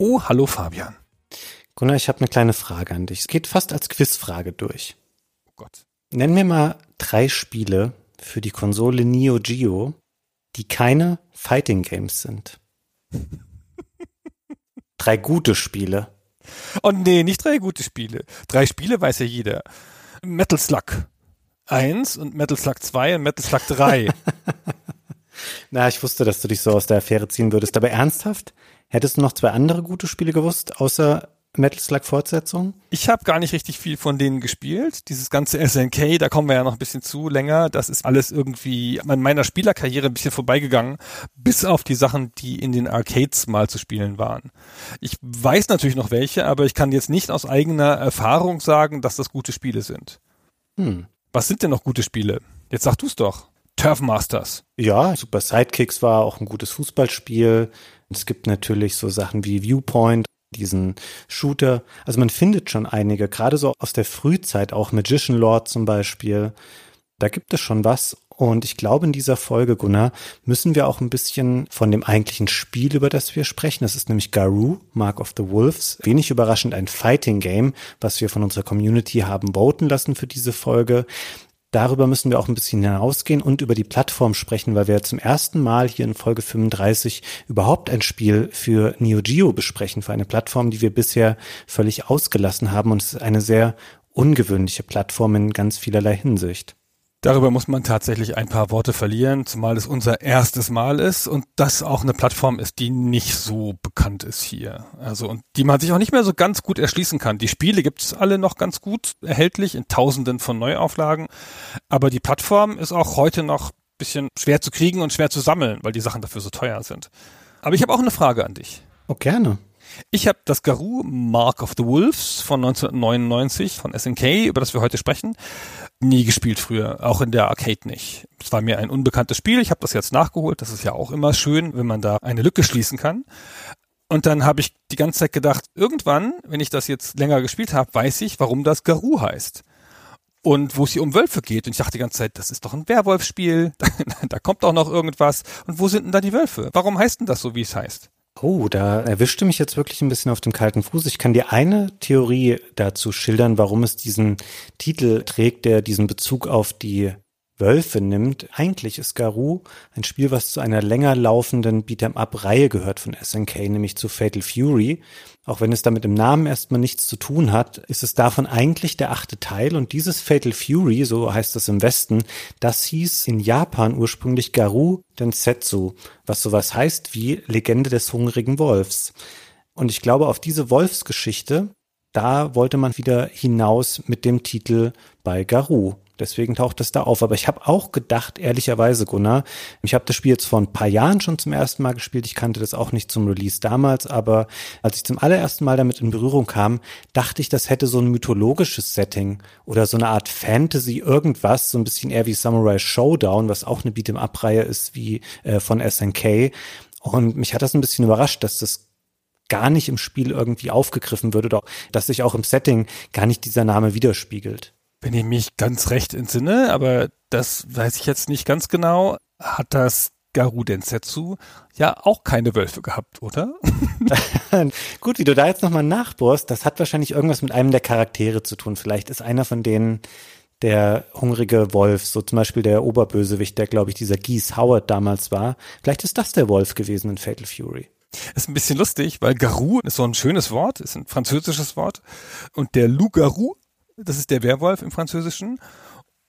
Oh, hallo Fabian. Gunnar, ich habe eine kleine Frage an dich. Es geht fast als Quizfrage durch. Oh Gott. Nenn mir mal drei Spiele für die Konsole Neo Geo, die keine Fighting Games sind. drei gute Spiele. Oh nee, nicht drei gute Spiele. Drei Spiele weiß ja jeder. Metal Slug 1 und Metal Slug 2 und Metal Slug 3. Na, ich wusste, dass du dich so aus der Affäre ziehen würdest. Aber ernsthaft? Hättest du noch zwei andere gute Spiele gewusst, außer Metal Slug Fortsetzung? Ich habe gar nicht richtig viel von denen gespielt. Dieses ganze SNK, da kommen wir ja noch ein bisschen zu länger. Das ist alles irgendwie an meiner Spielerkarriere ein bisschen vorbeigegangen, bis auf die Sachen, die in den Arcades mal zu spielen waren. Ich weiß natürlich noch welche, aber ich kann jetzt nicht aus eigener Erfahrung sagen, dass das gute Spiele sind. Hm. Was sind denn noch gute Spiele? Jetzt sag du's doch. Turf Masters. Ja, Super Sidekicks war auch ein gutes Fußballspiel. Es gibt natürlich so Sachen wie Viewpoint, diesen Shooter. Also man findet schon einige, gerade so aus der Frühzeit, auch Magician Lord zum Beispiel. Da gibt es schon was. Und ich glaube, in dieser Folge, Gunnar, müssen wir auch ein bisschen von dem eigentlichen Spiel, über das wir sprechen. Das ist nämlich Garou, Mark of the Wolves. Wenig überraschend ein Fighting Game, was wir von unserer Community haben voten lassen für diese Folge. Darüber müssen wir auch ein bisschen hinausgehen und über die Plattform sprechen, weil wir zum ersten Mal hier in Folge 35 überhaupt ein Spiel für Neo Geo besprechen, für eine Plattform, die wir bisher völlig ausgelassen haben. Und es ist eine sehr ungewöhnliche Plattform in ganz vielerlei Hinsicht. Darüber muss man tatsächlich ein paar Worte verlieren, zumal es unser erstes Mal ist und das auch eine Plattform ist, die nicht so bekannt ist hier. Also und die man sich auch nicht mehr so ganz gut erschließen kann. Die Spiele gibt es alle noch ganz gut erhältlich in Tausenden von Neuauflagen, aber die Plattform ist auch heute noch bisschen schwer zu kriegen und schwer zu sammeln, weil die Sachen dafür so teuer sind. Aber ich habe auch eine Frage an dich. Oh, gerne. Ich habe das Garou Mark of the Wolves von 1999 von SNK, über das wir heute sprechen, nie gespielt früher, auch in der Arcade nicht. Es war mir ein unbekanntes Spiel, ich habe das jetzt nachgeholt, das ist ja auch immer schön, wenn man da eine Lücke schließen kann. Und dann habe ich die ganze Zeit gedacht, irgendwann, wenn ich das jetzt länger gespielt habe, weiß ich, warum das Garou heißt. Und wo es hier um Wölfe geht. Und ich dachte die ganze Zeit, das ist doch ein Werwolfspiel, da, da kommt auch noch irgendwas. Und wo sind denn da die Wölfe? Warum heißt denn das so, wie es heißt? Oh, da erwischte mich jetzt wirklich ein bisschen auf dem kalten Fuß. Ich kann dir eine Theorie dazu schildern, warum es diesen Titel trägt, der diesen Bezug auf die Wölfe nimmt. Eigentlich ist Garou ein Spiel, was zu einer länger laufenden Beat'em-up-Reihe gehört von SNK, nämlich zu Fatal Fury. Auch wenn es damit im Namen erstmal nichts zu tun hat, ist es davon eigentlich der achte Teil und dieses Fatal Fury, so heißt es im Westen, das hieß in Japan ursprünglich Garou Densetsu, was sowas heißt wie Legende des hungrigen Wolfs. Und ich glaube, auf diese Wolfsgeschichte, da wollte man wieder hinaus mit dem Titel bei Garou. Deswegen taucht es da auf. Aber ich habe auch gedacht, ehrlicherweise, Gunnar, ich habe das Spiel jetzt vor ein paar Jahren schon zum ersten Mal gespielt. Ich kannte das auch nicht zum Release damals, aber als ich zum allerersten Mal damit in Berührung kam, dachte ich, das hätte so ein mythologisches Setting oder so eine Art Fantasy, irgendwas, so ein bisschen eher wie Samurai Showdown, was auch eine Beat'em-up-Reihe ist wie äh, von SNK. Und mich hat das ein bisschen überrascht, dass das gar nicht im Spiel irgendwie aufgegriffen wird oder dass sich auch im Setting gar nicht dieser Name widerspiegelt. Wenn ich mich ganz recht entsinne, aber das weiß ich jetzt nicht ganz genau, hat das Garou Densetsu ja auch keine Wölfe gehabt, oder? Gut, wie du da jetzt nochmal nachbohrst, das hat wahrscheinlich irgendwas mit einem der Charaktere zu tun. Vielleicht ist einer von denen der hungrige Wolf, so zum Beispiel der Oberbösewicht, der glaube ich dieser Geese Howard damals war. Vielleicht ist das der Wolf gewesen in Fatal Fury. Ist ein bisschen lustig, weil Garou ist so ein schönes Wort, ist ein französisches Wort. Und der Loup-Garou das ist der Werwolf im Französischen.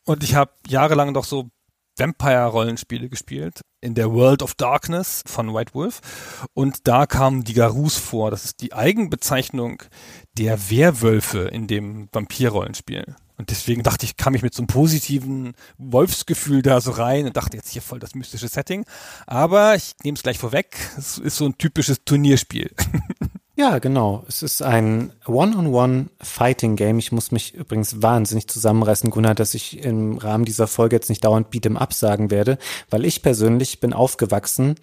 Und ich habe jahrelang doch so Vampire-Rollenspiele gespielt in der World of Darkness von White Wolf. Und da kamen die Garus vor. Das ist die Eigenbezeichnung der Werwölfe in dem Vampir-Rollenspiel. Und deswegen dachte ich, kam ich mit so einem positiven Wolfsgefühl da so rein und dachte jetzt hier voll das mystische Setting. Aber ich nehme es gleich vorweg, es ist so ein typisches Turnierspiel. Ja, genau. Es ist ein One-on-One-Fighting-Game. Ich muss mich übrigens wahnsinnig zusammenreißen, Gunnar, dass ich im Rahmen dieser Folge jetzt nicht dauernd Beat'em Up sagen werde, weil ich persönlich bin aufgewachsen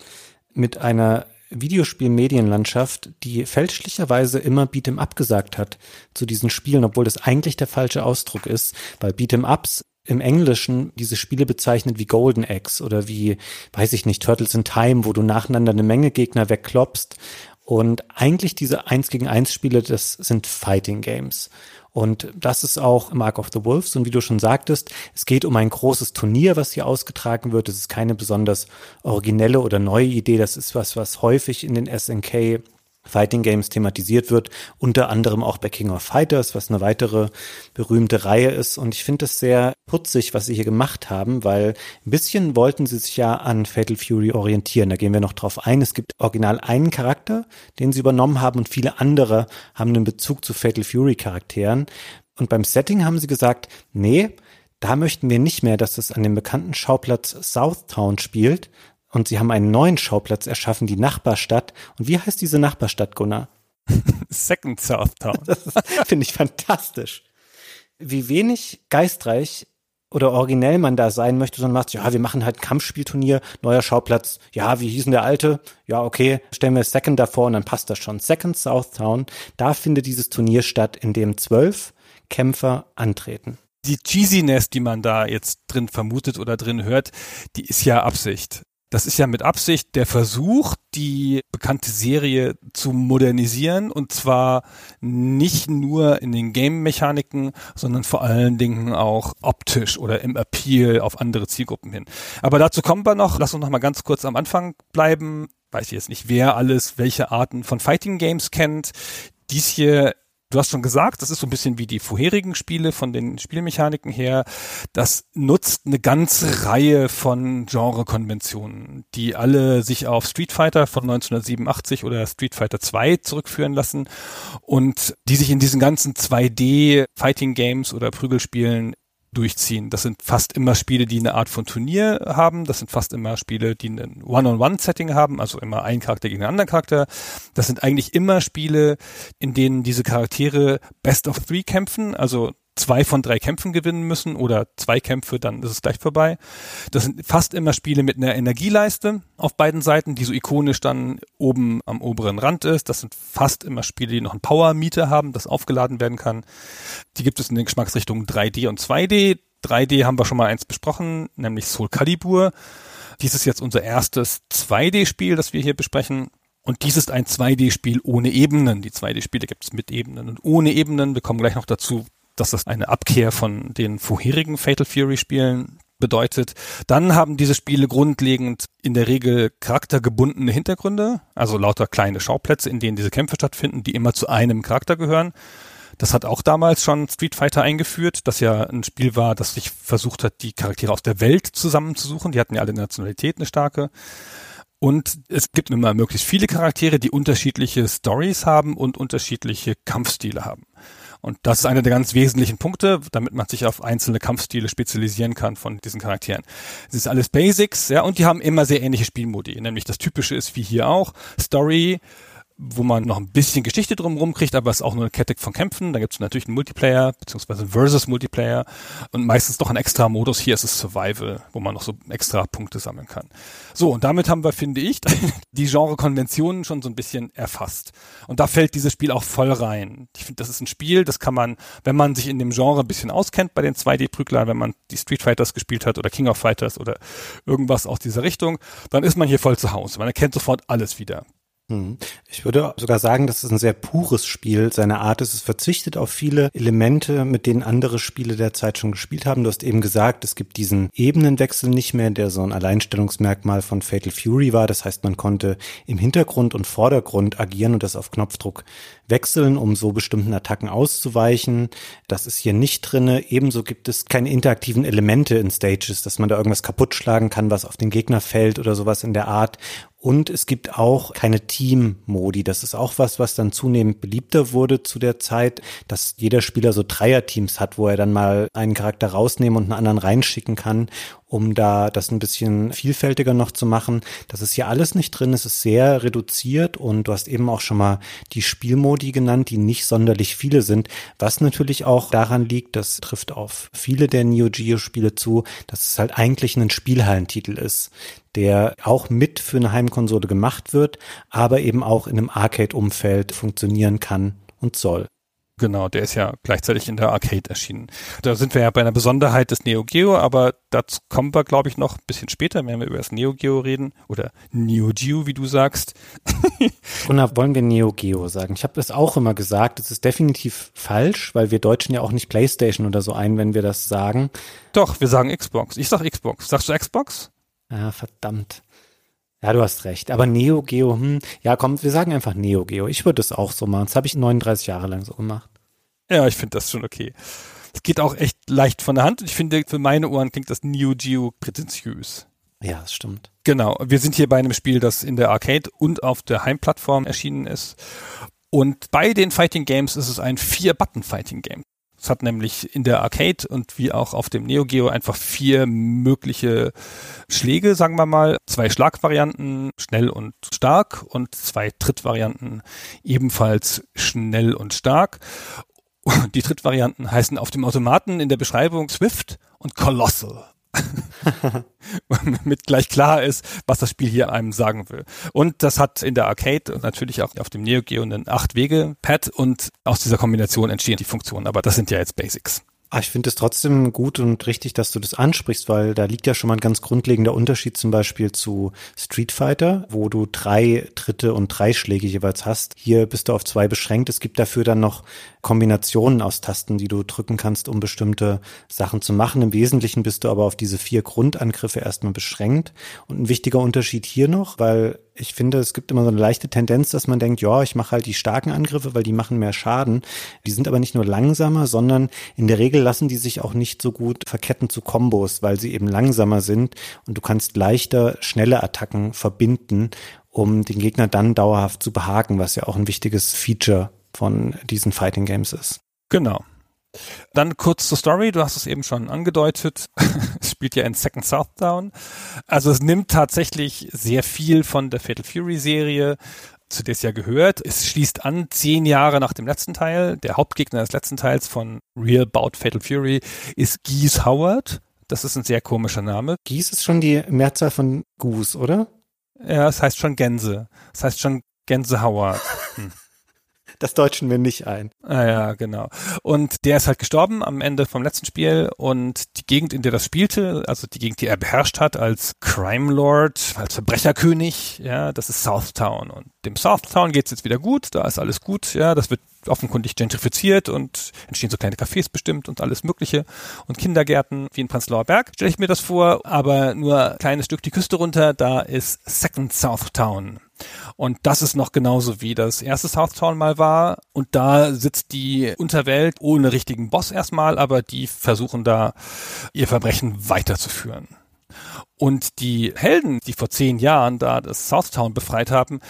mit einer Videospielmedienlandschaft, die fälschlicherweise immer Beat'em Up gesagt hat zu diesen Spielen, obwohl das eigentlich der falsche Ausdruck ist, weil Beat'em Ups im Englischen diese Spiele bezeichnet wie Golden Axe oder wie, weiß ich nicht, Turtles in Time, wo du nacheinander eine Menge Gegner wegklopst und eigentlich diese 1 gegen 1 Spiele, das sind Fighting Games. Und das ist auch Mark of the Wolves. Und wie du schon sagtest, es geht um ein großes Turnier, was hier ausgetragen wird. Es ist keine besonders originelle oder neue Idee. Das ist was, was häufig in den SNK Fighting Games thematisiert wird, unter anderem auch bei King of Fighters, was eine weitere berühmte Reihe ist. Und ich finde es sehr putzig, was sie hier gemacht haben, weil ein bisschen wollten sie sich ja an Fatal Fury orientieren. Da gehen wir noch drauf ein. Es gibt original einen Charakter, den sie übernommen haben und viele andere haben einen Bezug zu Fatal Fury Charakteren. Und beim Setting haben sie gesagt, nee, da möchten wir nicht mehr, dass es an dem bekannten Schauplatz Southtown spielt, und sie haben einen neuen Schauplatz erschaffen, die Nachbarstadt. Und wie heißt diese Nachbarstadt, Gunnar? Second Southtown. Das finde ich fantastisch. Wie wenig geistreich oder originell man da sein möchte, sondern macht, ja, wir machen halt ein Kampfspielturnier, neuer Schauplatz, ja, wie hieß denn der alte? Ja, okay, stellen wir Second davor und dann passt das schon. Second Southtown, da findet dieses Turnier statt, in dem zwölf Kämpfer antreten. Die Cheesiness, die man da jetzt drin vermutet oder drin hört, die ist ja Absicht. Das ist ja mit Absicht der Versuch, die bekannte Serie zu modernisieren und zwar nicht nur in den Game-Mechaniken, sondern vor allen Dingen auch optisch oder im Appeal auf andere Zielgruppen hin. Aber dazu kommen wir noch. Lass uns noch mal ganz kurz am Anfang bleiben. Weiß ich jetzt nicht, wer alles welche Arten von Fighting Games kennt. Dies hier Du hast schon gesagt, das ist so ein bisschen wie die vorherigen Spiele von den Spielmechaniken her. Das nutzt eine ganze Reihe von Genrekonventionen, die alle sich auf Street Fighter von 1987 oder Street Fighter 2 zurückführen lassen und die sich in diesen ganzen 2D Fighting Games oder Prügelspielen durchziehen. Das sind fast immer Spiele, die eine Art von Turnier haben. Das sind fast immer Spiele, die ein One-on-One-Setting haben, also immer ein Charakter gegen einen anderen Charakter. Das sind eigentlich immer Spiele, in denen diese Charaktere Best of Three kämpfen, also zwei von drei Kämpfen gewinnen müssen oder zwei Kämpfe, dann ist es gleich vorbei. Das sind fast immer Spiele mit einer Energieleiste auf beiden Seiten, die so ikonisch dann oben am oberen Rand ist. Das sind fast immer Spiele, die noch einen Power-Meter haben, das aufgeladen werden kann. Die gibt es in den Geschmacksrichtungen 3D und 2D. 3D haben wir schon mal eins besprochen, nämlich Soul Calibur. Dies ist jetzt unser erstes 2D-Spiel, das wir hier besprechen. Und dies ist ein 2D-Spiel ohne Ebenen. Die 2D-Spiele gibt es mit Ebenen und ohne Ebenen. Wir kommen gleich noch dazu, dass das eine Abkehr von den vorherigen Fatal Fury Spielen bedeutet. Dann haben diese Spiele grundlegend in der Regel charaktergebundene Hintergründe, also lauter kleine Schauplätze, in denen diese Kämpfe stattfinden, die immer zu einem Charakter gehören. Das hat auch damals schon Street Fighter eingeführt, das ja ein Spiel war, das sich versucht hat, die Charaktere aus der Welt zusammenzusuchen. Die hatten ja alle Nationalität eine starke. Und es gibt immer möglichst viele Charaktere, die unterschiedliche Stories haben und unterschiedliche Kampfstile haben. Und das ist einer der ganz wesentlichen Punkte, damit man sich auf einzelne Kampfstile spezialisieren kann von diesen Charakteren. Es ist alles Basics, ja, und die haben immer sehr ähnliche Spielmodi. Nämlich das Typische ist wie hier auch Story, wo man noch ein bisschen Geschichte drumherum kriegt, aber es ist auch nur eine Kette von Kämpfen. Da gibt es natürlich einen Multiplayer, beziehungsweise einen Versus-Multiplayer und meistens noch einen extra Modus. Hier ist es Survival, wo man noch so extra Punkte sammeln kann. So, und damit haben wir, finde ich, die Genre-Konventionen schon so ein bisschen erfasst. Und da fällt dieses Spiel auch voll rein. Ich finde, das ist ein Spiel, das kann man, wenn man sich in dem Genre ein bisschen auskennt bei den 2D-Prüglern, wenn man die Street Fighters gespielt hat oder King of Fighters oder irgendwas aus dieser Richtung, dann ist man hier voll zu Hause. Man erkennt sofort alles wieder. Hm. Ich würde sogar sagen, dass es ein sehr pures Spiel seiner Art ist. Es verzichtet auf viele Elemente, mit denen andere Spiele der Zeit schon gespielt haben. Du hast eben gesagt, es gibt diesen Ebenenwechsel nicht mehr, der so ein Alleinstellungsmerkmal von Fatal Fury war. Das heißt, man konnte im Hintergrund und Vordergrund agieren und das auf Knopfdruck wechseln, um so bestimmten Attacken auszuweichen. Das ist hier nicht drinne. Ebenso gibt es keine interaktiven Elemente in Stages, dass man da irgendwas kaputt schlagen kann, was auf den Gegner fällt oder sowas in der Art. Und es gibt auch keine Team-Modi. Das ist auch was, was dann zunehmend beliebter wurde zu der Zeit, dass jeder Spieler so Dreier-Teams hat, wo er dann mal einen Charakter rausnehmen und einen anderen reinschicken kann. um da das ein bisschen vielfältiger noch zu machen. Das ist hier alles nicht drin. Es ist sehr reduziert und du hast eben auch schon mal die Spielmodi genannt, die nicht sonderlich viele sind, was natürlich auch daran liegt, das trifft auf viele der Neo Geo Spiele zu, dass es halt eigentlich ein Spielhallentitel ist, der auch mit für eine Heimkonsole gemacht wird, aber eben auch in einem Arcade-Umfeld funktionieren kann und soll. Genau, der ist ja gleichzeitig in der Arcade erschienen. Da sind wir ja bei einer Besonderheit des Neo Geo, aber dazu kommen wir, glaube ich, noch ein bisschen später, wenn wir über das Neo Geo reden oder Neo Geo, wie du sagst. Und wollen wir Neo Geo sagen? Ich habe das auch immer gesagt. Es ist definitiv falsch, weil wir Deutschen ja auch nicht PlayStation oder so ein, wenn wir das sagen. Doch, wir sagen Xbox. Ich sag Xbox. Sagst du Xbox? Ja, verdammt. Ja, du hast recht. Aber Neo Geo, hm, ja, komm, wir sagen einfach Neo Geo. Ich würde es auch so machen. Das habe ich 39 Jahre lang so gemacht. Ja, ich finde das schon okay. Es geht auch echt leicht von der Hand. Ich finde, für meine Ohren klingt das Neo Geo prätentiös. Ja, das stimmt. Genau. Wir sind hier bei einem Spiel, das in der Arcade und auf der Heimplattform erschienen ist. Und bei den Fighting Games ist es ein Vier-Button-Fighting-Game. Es hat nämlich in der Arcade und wie auch auf dem Neo Geo einfach vier mögliche Schläge, sagen wir mal. Zwei Schlagvarianten, schnell und stark und zwei Trittvarianten, ebenfalls schnell und stark. Die Trittvarianten heißen auf dem Automaten in der Beschreibung Swift und Colossal. mit gleich klar ist, was das Spiel hier einem sagen will. Und das hat in der Arcade und natürlich auch auf dem Neo Geo einen Acht-Wege-Pad und aus dieser Kombination entstehen die Funktionen. Aber das sind ja jetzt Basics. Ah, ich finde es trotzdem gut und richtig, dass du das ansprichst, weil da liegt ja schon mal ein ganz grundlegender Unterschied zum Beispiel zu Street Fighter, wo du drei Tritte und drei Schläge jeweils hast. Hier bist du auf zwei beschränkt. Es gibt dafür dann noch Kombinationen aus Tasten, die du drücken kannst, um bestimmte Sachen zu machen. Im Wesentlichen bist du aber auf diese vier Grundangriffe erstmal beschränkt. Und ein wichtiger Unterschied hier noch, weil ich finde, es gibt immer so eine leichte Tendenz, dass man denkt, ja, ich mache halt die starken Angriffe, weil die machen mehr Schaden. Die sind aber nicht nur langsamer, sondern in der Regel lassen die sich auch nicht so gut verketten zu Kombos, weil sie eben langsamer sind und du kannst leichter schnelle Attacken verbinden, um den Gegner dann dauerhaft zu behaken, was ja auch ein wichtiges Feature von diesen Fighting Games ist. Genau. Dann kurz zur Story, du hast es eben schon angedeutet. es spielt ja in Second Southdown. Also es nimmt tatsächlich sehr viel von der Fatal Fury Serie, zu der es ja gehört. Es schließt an, zehn Jahre nach dem letzten Teil. Der Hauptgegner des letzten Teils von Real Bout Fatal Fury ist Geese Howard. Das ist ein sehr komischer Name. Geese ist schon die Mehrzahl von Goose, oder? Ja, es heißt schon Gänse. Es heißt schon Gänse Howard. Hm. Das deutschen wir nicht ein. Ah ja, genau. Und der ist halt gestorben am Ende vom letzten Spiel und die Gegend, in der das spielte, also die Gegend, die er beherrscht hat als Crime Lord, als Verbrecherkönig, ja, das ist Southtown. Und dem Southtown geht's jetzt wieder gut, da ist alles gut, ja, das wird offenkundig gentrifiziert und entstehen so kleine Cafés bestimmt und alles Mögliche und Kindergärten wie in Prenzlauer Berg, stelle ich mir das vor, aber nur ein kleines Stück die Küste runter, da ist Second Southtown. Und das ist noch genauso wie das erste Southtown mal war. Und da sitzt die Unterwelt ohne richtigen Boss erstmal, aber die versuchen da ihr Verbrechen weiterzuführen. Und die Helden, die vor zehn Jahren da das Southtown befreit haben,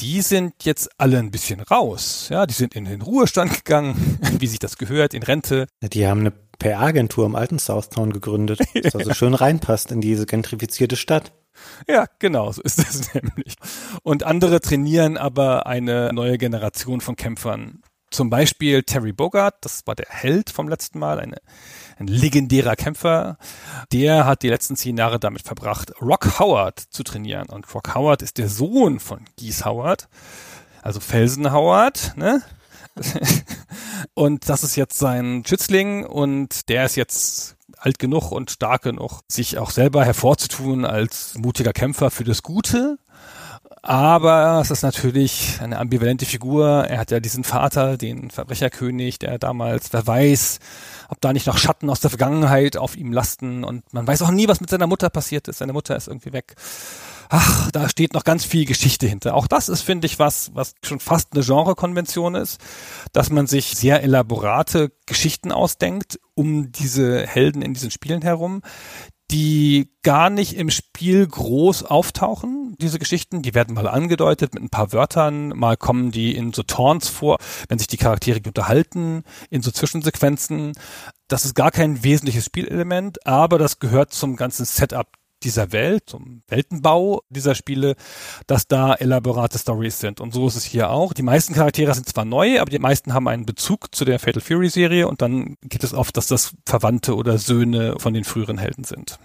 die sind jetzt alle ein bisschen raus. Ja, die sind in den Ruhestand gegangen, wie sich das gehört, in Rente. Die haben eine PR-Agentur im alten Southtown gegründet, das also schön reinpasst in diese gentrifizierte Stadt. Ja, genau, so ist es nämlich. Und andere trainieren aber eine neue Generation von Kämpfern. Zum Beispiel Terry Bogart, das war der Held vom letzten Mal, eine, ein legendärer Kämpfer. Der hat die letzten zehn Jahre damit verbracht, Rock Howard zu trainieren. Und Rock Howard ist der Sohn von Gies Howard, also Felsen Howard, ne? und das ist jetzt sein Schützling und der ist jetzt alt genug und stark genug, sich auch selber hervorzutun als mutiger Kämpfer für das Gute. Aber es ist natürlich eine ambivalente Figur. Er hat ja diesen Vater, den Verbrecherkönig, der damals, wer weiß, ob da nicht noch Schatten aus der Vergangenheit auf ihm lasten. Und man weiß auch nie, was mit seiner Mutter passiert ist. Seine Mutter ist irgendwie weg ach, da steht noch ganz viel Geschichte hinter. Auch das ist, finde ich, was, was schon fast eine Genrekonvention ist, dass man sich sehr elaborate Geschichten ausdenkt um diese Helden in diesen Spielen herum, die gar nicht im Spiel groß auftauchen, diese Geschichten. Die werden mal angedeutet mit ein paar Wörtern, mal kommen die in so Taunts vor, wenn sich die Charaktere unterhalten, in so Zwischensequenzen. Das ist gar kein wesentliches Spielelement, aber das gehört zum ganzen Setup dieser Welt, zum Weltenbau dieser Spiele, dass da elaborate Stories sind. Und so ist es hier auch. Die meisten Charaktere sind zwar neu, aber die meisten haben einen Bezug zu der Fatal Fury Serie und dann geht es oft, dass das Verwandte oder Söhne von den früheren Helden sind.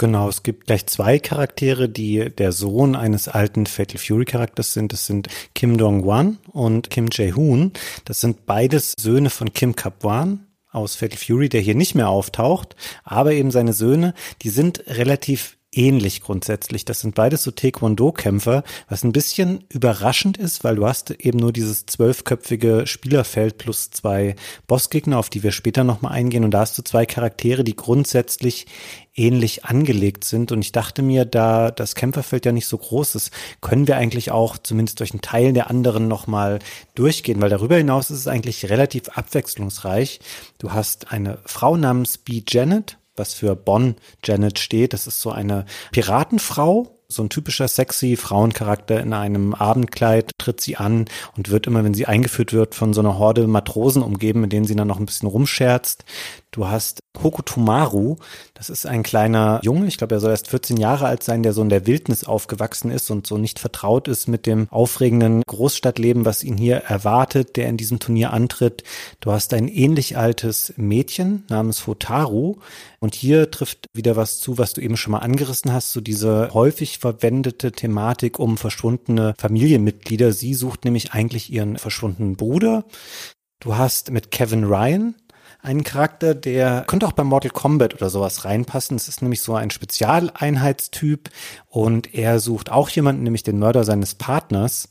Genau, es gibt gleich zwei Charaktere, die der Sohn eines alten Fatal Fury Charakters sind. Das sind Kim Dong-wan und Kim Jae-hoon. Das sind beides Söhne von Kim Kap-wan, aus Fatal Fury, der hier nicht mehr auftaucht, aber eben seine Söhne, die sind relativ ähnlich grundsätzlich. Das sind beides so Taekwondo-Kämpfer, was ein bisschen überraschend ist, weil du hast eben nur dieses zwölfköpfige Spielerfeld plus zwei Bossgegner, auf die wir später nochmal eingehen. Und da hast du zwei Charaktere, die grundsätzlich ähnlich angelegt sind. Und ich dachte mir, da das Kämpferfeld ja nicht so groß ist, können wir eigentlich auch zumindest durch einen Teil der anderen nochmal durchgehen, weil darüber hinaus ist es eigentlich relativ abwechslungsreich. Du hast eine Frau namens B. Janet, was für Bonn Janet steht. Das ist so eine Piratenfrau, so ein typischer sexy Frauencharakter in einem Abendkleid tritt sie an und wird immer, wenn sie eingeführt wird, von so einer Horde Matrosen umgeben, mit denen sie dann noch ein bisschen rumscherzt. Du hast Hokutumaru, das ist ein kleiner Junge, ich glaube, er soll erst 14 Jahre alt sein, der so in der Wildnis aufgewachsen ist und so nicht vertraut ist mit dem aufregenden Großstadtleben, was ihn hier erwartet, der in diesem Turnier antritt. Du hast ein ähnlich altes Mädchen namens Hotaru und hier trifft wieder was zu, was du eben schon mal angerissen hast, so diese häufig verwendete Thematik um verschwundene Familienmitglieder. Sie sucht nämlich eigentlich ihren verschwundenen Bruder. Du hast mit Kevin Ryan einen Charakter, der könnte auch bei Mortal Kombat oder sowas reinpassen. Es ist nämlich so ein Spezialeinheitstyp und er sucht auch jemanden, nämlich den Mörder seines Partners.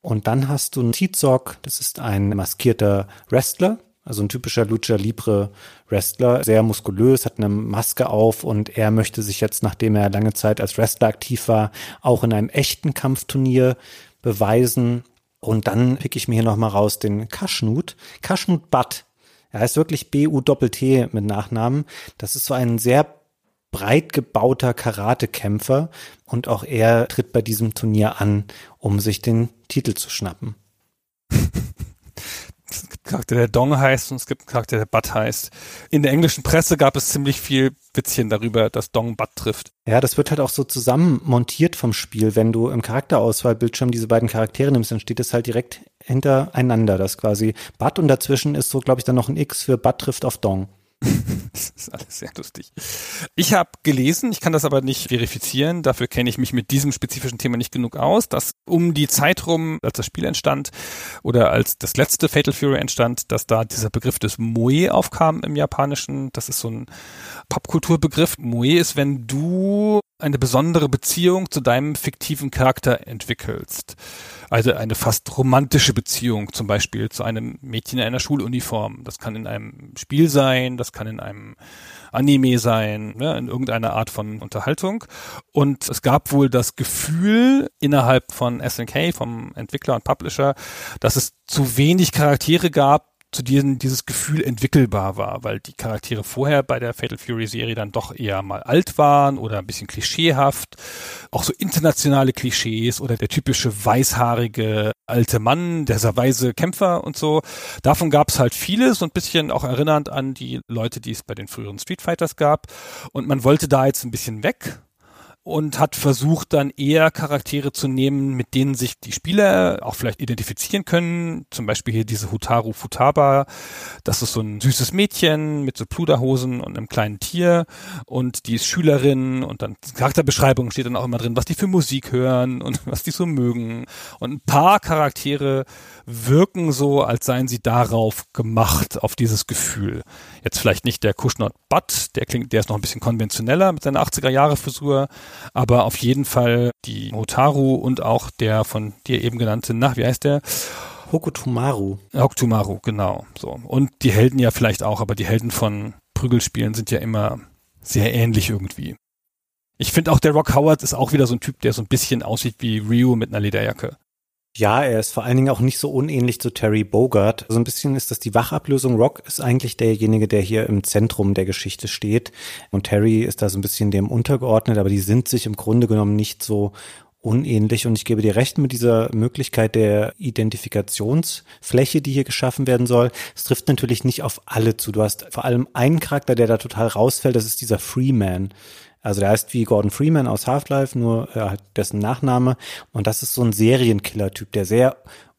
Und dann hast du einen Tizok, das ist ein maskierter Wrestler, also ein typischer Lucha Libre Wrestler, sehr muskulös, hat eine Maske auf und er möchte sich jetzt, nachdem er lange Zeit als Wrestler aktiv war, auch in einem echten Kampfturnier beweisen. Und dann pick ich mir hier nochmal raus den Kashnut. Kashnut Butt er heißt wirklich B-U-T-T mit Nachnamen. Das ist so ein sehr breit gebauter Karatekämpfer und auch er tritt bei diesem Turnier an, um sich den Titel zu schnappen. Es gibt einen Charakter, der Dong heißt und es gibt einen Charakter, der Butt heißt. In der englischen Presse gab es ziemlich viel Witzchen darüber, dass Dong Butt trifft. Ja, das wird halt auch so zusammen montiert vom Spiel. Wenn du im Charakterauswahlbildschirm diese beiden Charaktere nimmst, dann steht es halt direkt hintereinander, das quasi Butt und dazwischen ist so, glaube ich, dann noch ein X für Butt trifft auf Dong. das ist alles sehr lustig. Ich habe gelesen, ich kann das aber nicht verifizieren, dafür kenne ich mich mit diesem spezifischen Thema nicht genug aus, dass um die Zeit rum, als das Spiel entstand oder als das letzte Fatal Fury entstand, dass da dieser Begriff des Moe aufkam im Japanischen. Das ist so ein Popkulturbegriff. Moe ist, wenn du eine besondere Beziehung zu deinem fiktiven Charakter entwickelst. Also eine fast romantische Beziehung, zum Beispiel zu einem Mädchen in einer Schuluniform. Das kann in einem Spiel sein, das kann in einem Anime sein, ne, in irgendeiner Art von Unterhaltung. Und es gab wohl das Gefühl innerhalb von SNK, vom Entwickler und Publisher, dass es zu wenig Charaktere gab, zu denen dieses Gefühl entwickelbar war, weil die Charaktere vorher bei der Fatal Fury Serie dann doch eher mal alt waren oder ein bisschen klischeehaft. Auch so internationale Klischees oder der typische weißhaarige alte Mann, der sehr weise Kämpfer und so. Davon gab es halt viele, so ein bisschen auch erinnernd an die Leute, die es bei den früheren Street Fighters gab. Und man wollte da jetzt ein bisschen weg und hat versucht dann eher Charaktere zu nehmen, mit denen sich die Spieler auch vielleicht identifizieren können. Zum Beispiel hier diese Hutaru Futaba. Das ist so ein süßes Mädchen mit so Pluderhosen und einem kleinen Tier und die ist Schülerin und dann Charakterbeschreibung steht dann auch immer drin, was die für Musik hören und was die so mögen. Und ein paar Charaktere wirken so, als seien sie darauf gemacht, auf dieses Gefühl. Jetzt vielleicht nicht der Kushnot Butt, der klingt, der ist noch ein bisschen konventioneller mit seiner 80er Jahre Frisur, aber auf jeden Fall die Motaru und auch der von dir eben genannte, nach, wie heißt der? Hokutumaru. Hokutumaru, genau, so. Und die Helden ja vielleicht auch, aber die Helden von Prügelspielen sind ja immer sehr ähnlich irgendwie. Ich finde auch der Rock Howard ist auch wieder so ein Typ, der so ein bisschen aussieht wie Ryu mit einer Lederjacke. Ja, er ist vor allen Dingen auch nicht so unähnlich zu Terry Bogart. So ein bisschen ist das die Wachablösung. Rock ist eigentlich derjenige, der hier im Zentrum der Geschichte steht. Und Terry ist da so ein bisschen dem untergeordnet, aber die sind sich im Grunde genommen nicht so unähnlich. Und ich gebe dir recht mit dieser Möglichkeit der Identifikationsfläche, die hier geschaffen werden soll. Es trifft natürlich nicht auf alle zu. Du hast vor allem einen Charakter, der da total rausfällt, das ist dieser Freeman. Also der heißt wie Gordon Freeman aus Half-Life, nur äh, dessen Nachname. Und das ist so ein Serienkiller-Typ, der sehr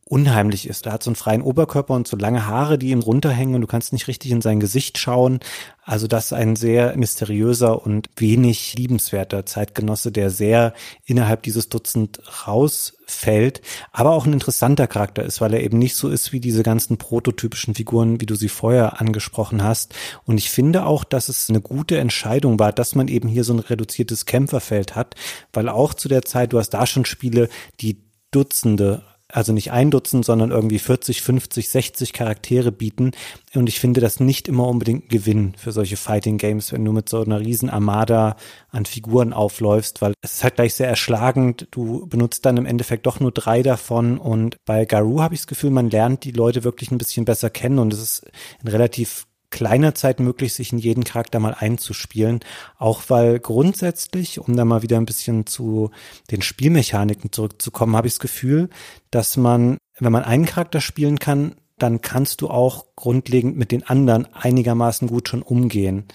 unheimlich ist. Er hat so einen freien Oberkörper und so lange Haare, die ihm runterhängen und du kannst nicht richtig in sein Gesicht schauen. Also das ist ein sehr mysteriöser und wenig liebenswerter Zeitgenosse, der sehr innerhalb dieses Dutzend rausfällt, aber auch ein interessanter Charakter ist, weil er eben nicht so ist wie diese ganzen prototypischen Figuren, wie du sie vorher angesprochen hast. Und ich finde auch, dass es eine gute Entscheidung war, dass man eben hier so ein reduziertes Kämpferfeld hat, weil auch zu der Zeit, du hast da schon Spiele, die Dutzende also nicht ein Dutzend, sondern irgendwie 40, 50, 60 Charaktere bieten. Und ich finde das nicht immer unbedingt ein Gewinn für solche Fighting Games, wenn du mit so einer riesen Armada an Figuren aufläufst, weil es ist halt gleich sehr erschlagend. Du benutzt dann im Endeffekt doch nur drei davon. Und bei Garou habe ich das Gefühl, man lernt die Leute wirklich ein bisschen besser kennen und es ist ein relativ kleiner Zeit möglich, sich in jeden Charakter mal einzuspielen. Auch weil grundsätzlich, um da mal wieder ein bisschen zu den Spielmechaniken zurückzukommen, habe ich das Gefühl, dass man, wenn man einen Charakter spielen kann, dann kannst du auch grundlegend mit den anderen einigermaßen gut schon umgehen.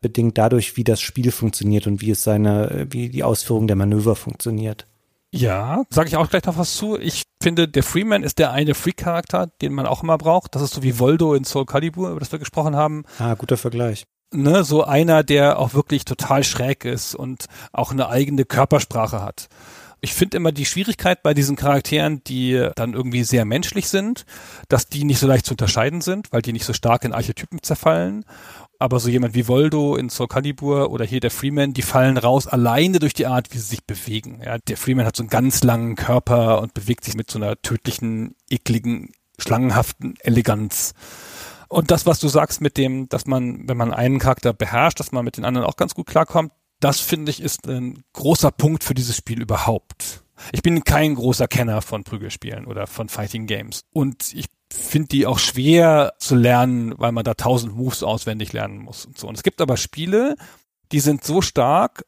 Bedingt dadurch, wie das Spiel funktioniert und wie es seine, wie die Ausführung der Manöver funktioniert. Ja, sage ich auch gleich noch was zu. Ich finde, der Freeman ist der eine Freak-Charakter, den man auch immer braucht. Das ist so wie Voldo in Soul Calibur, über das wir gesprochen haben. Ah, guter Vergleich. Ne, so einer, der auch wirklich total schräg ist und auch eine eigene Körpersprache hat. Ich finde immer die Schwierigkeit bei diesen Charakteren, die dann irgendwie sehr menschlich sind, dass die nicht so leicht zu unterscheiden sind, weil die nicht so stark in Archetypen zerfallen aber so jemand wie Voldo in Soul Calibur oder hier der Freeman, die fallen raus alleine durch die Art, wie sie sich bewegen. Ja, der Freeman hat so einen ganz langen Körper und bewegt sich mit so einer tödlichen, ekligen, schlangenhaften Eleganz. Und das, was du sagst mit dem, dass man, wenn man einen Charakter beherrscht, dass man mit den anderen auch ganz gut klarkommt, das finde ich ist ein großer Punkt für dieses Spiel überhaupt. Ich bin kein großer Kenner von Prügelspielen oder von Fighting Games. Und ich finde die auch schwer zu lernen, weil man da tausend Moves auswendig lernen muss und so. Und es gibt aber Spiele, die sind so stark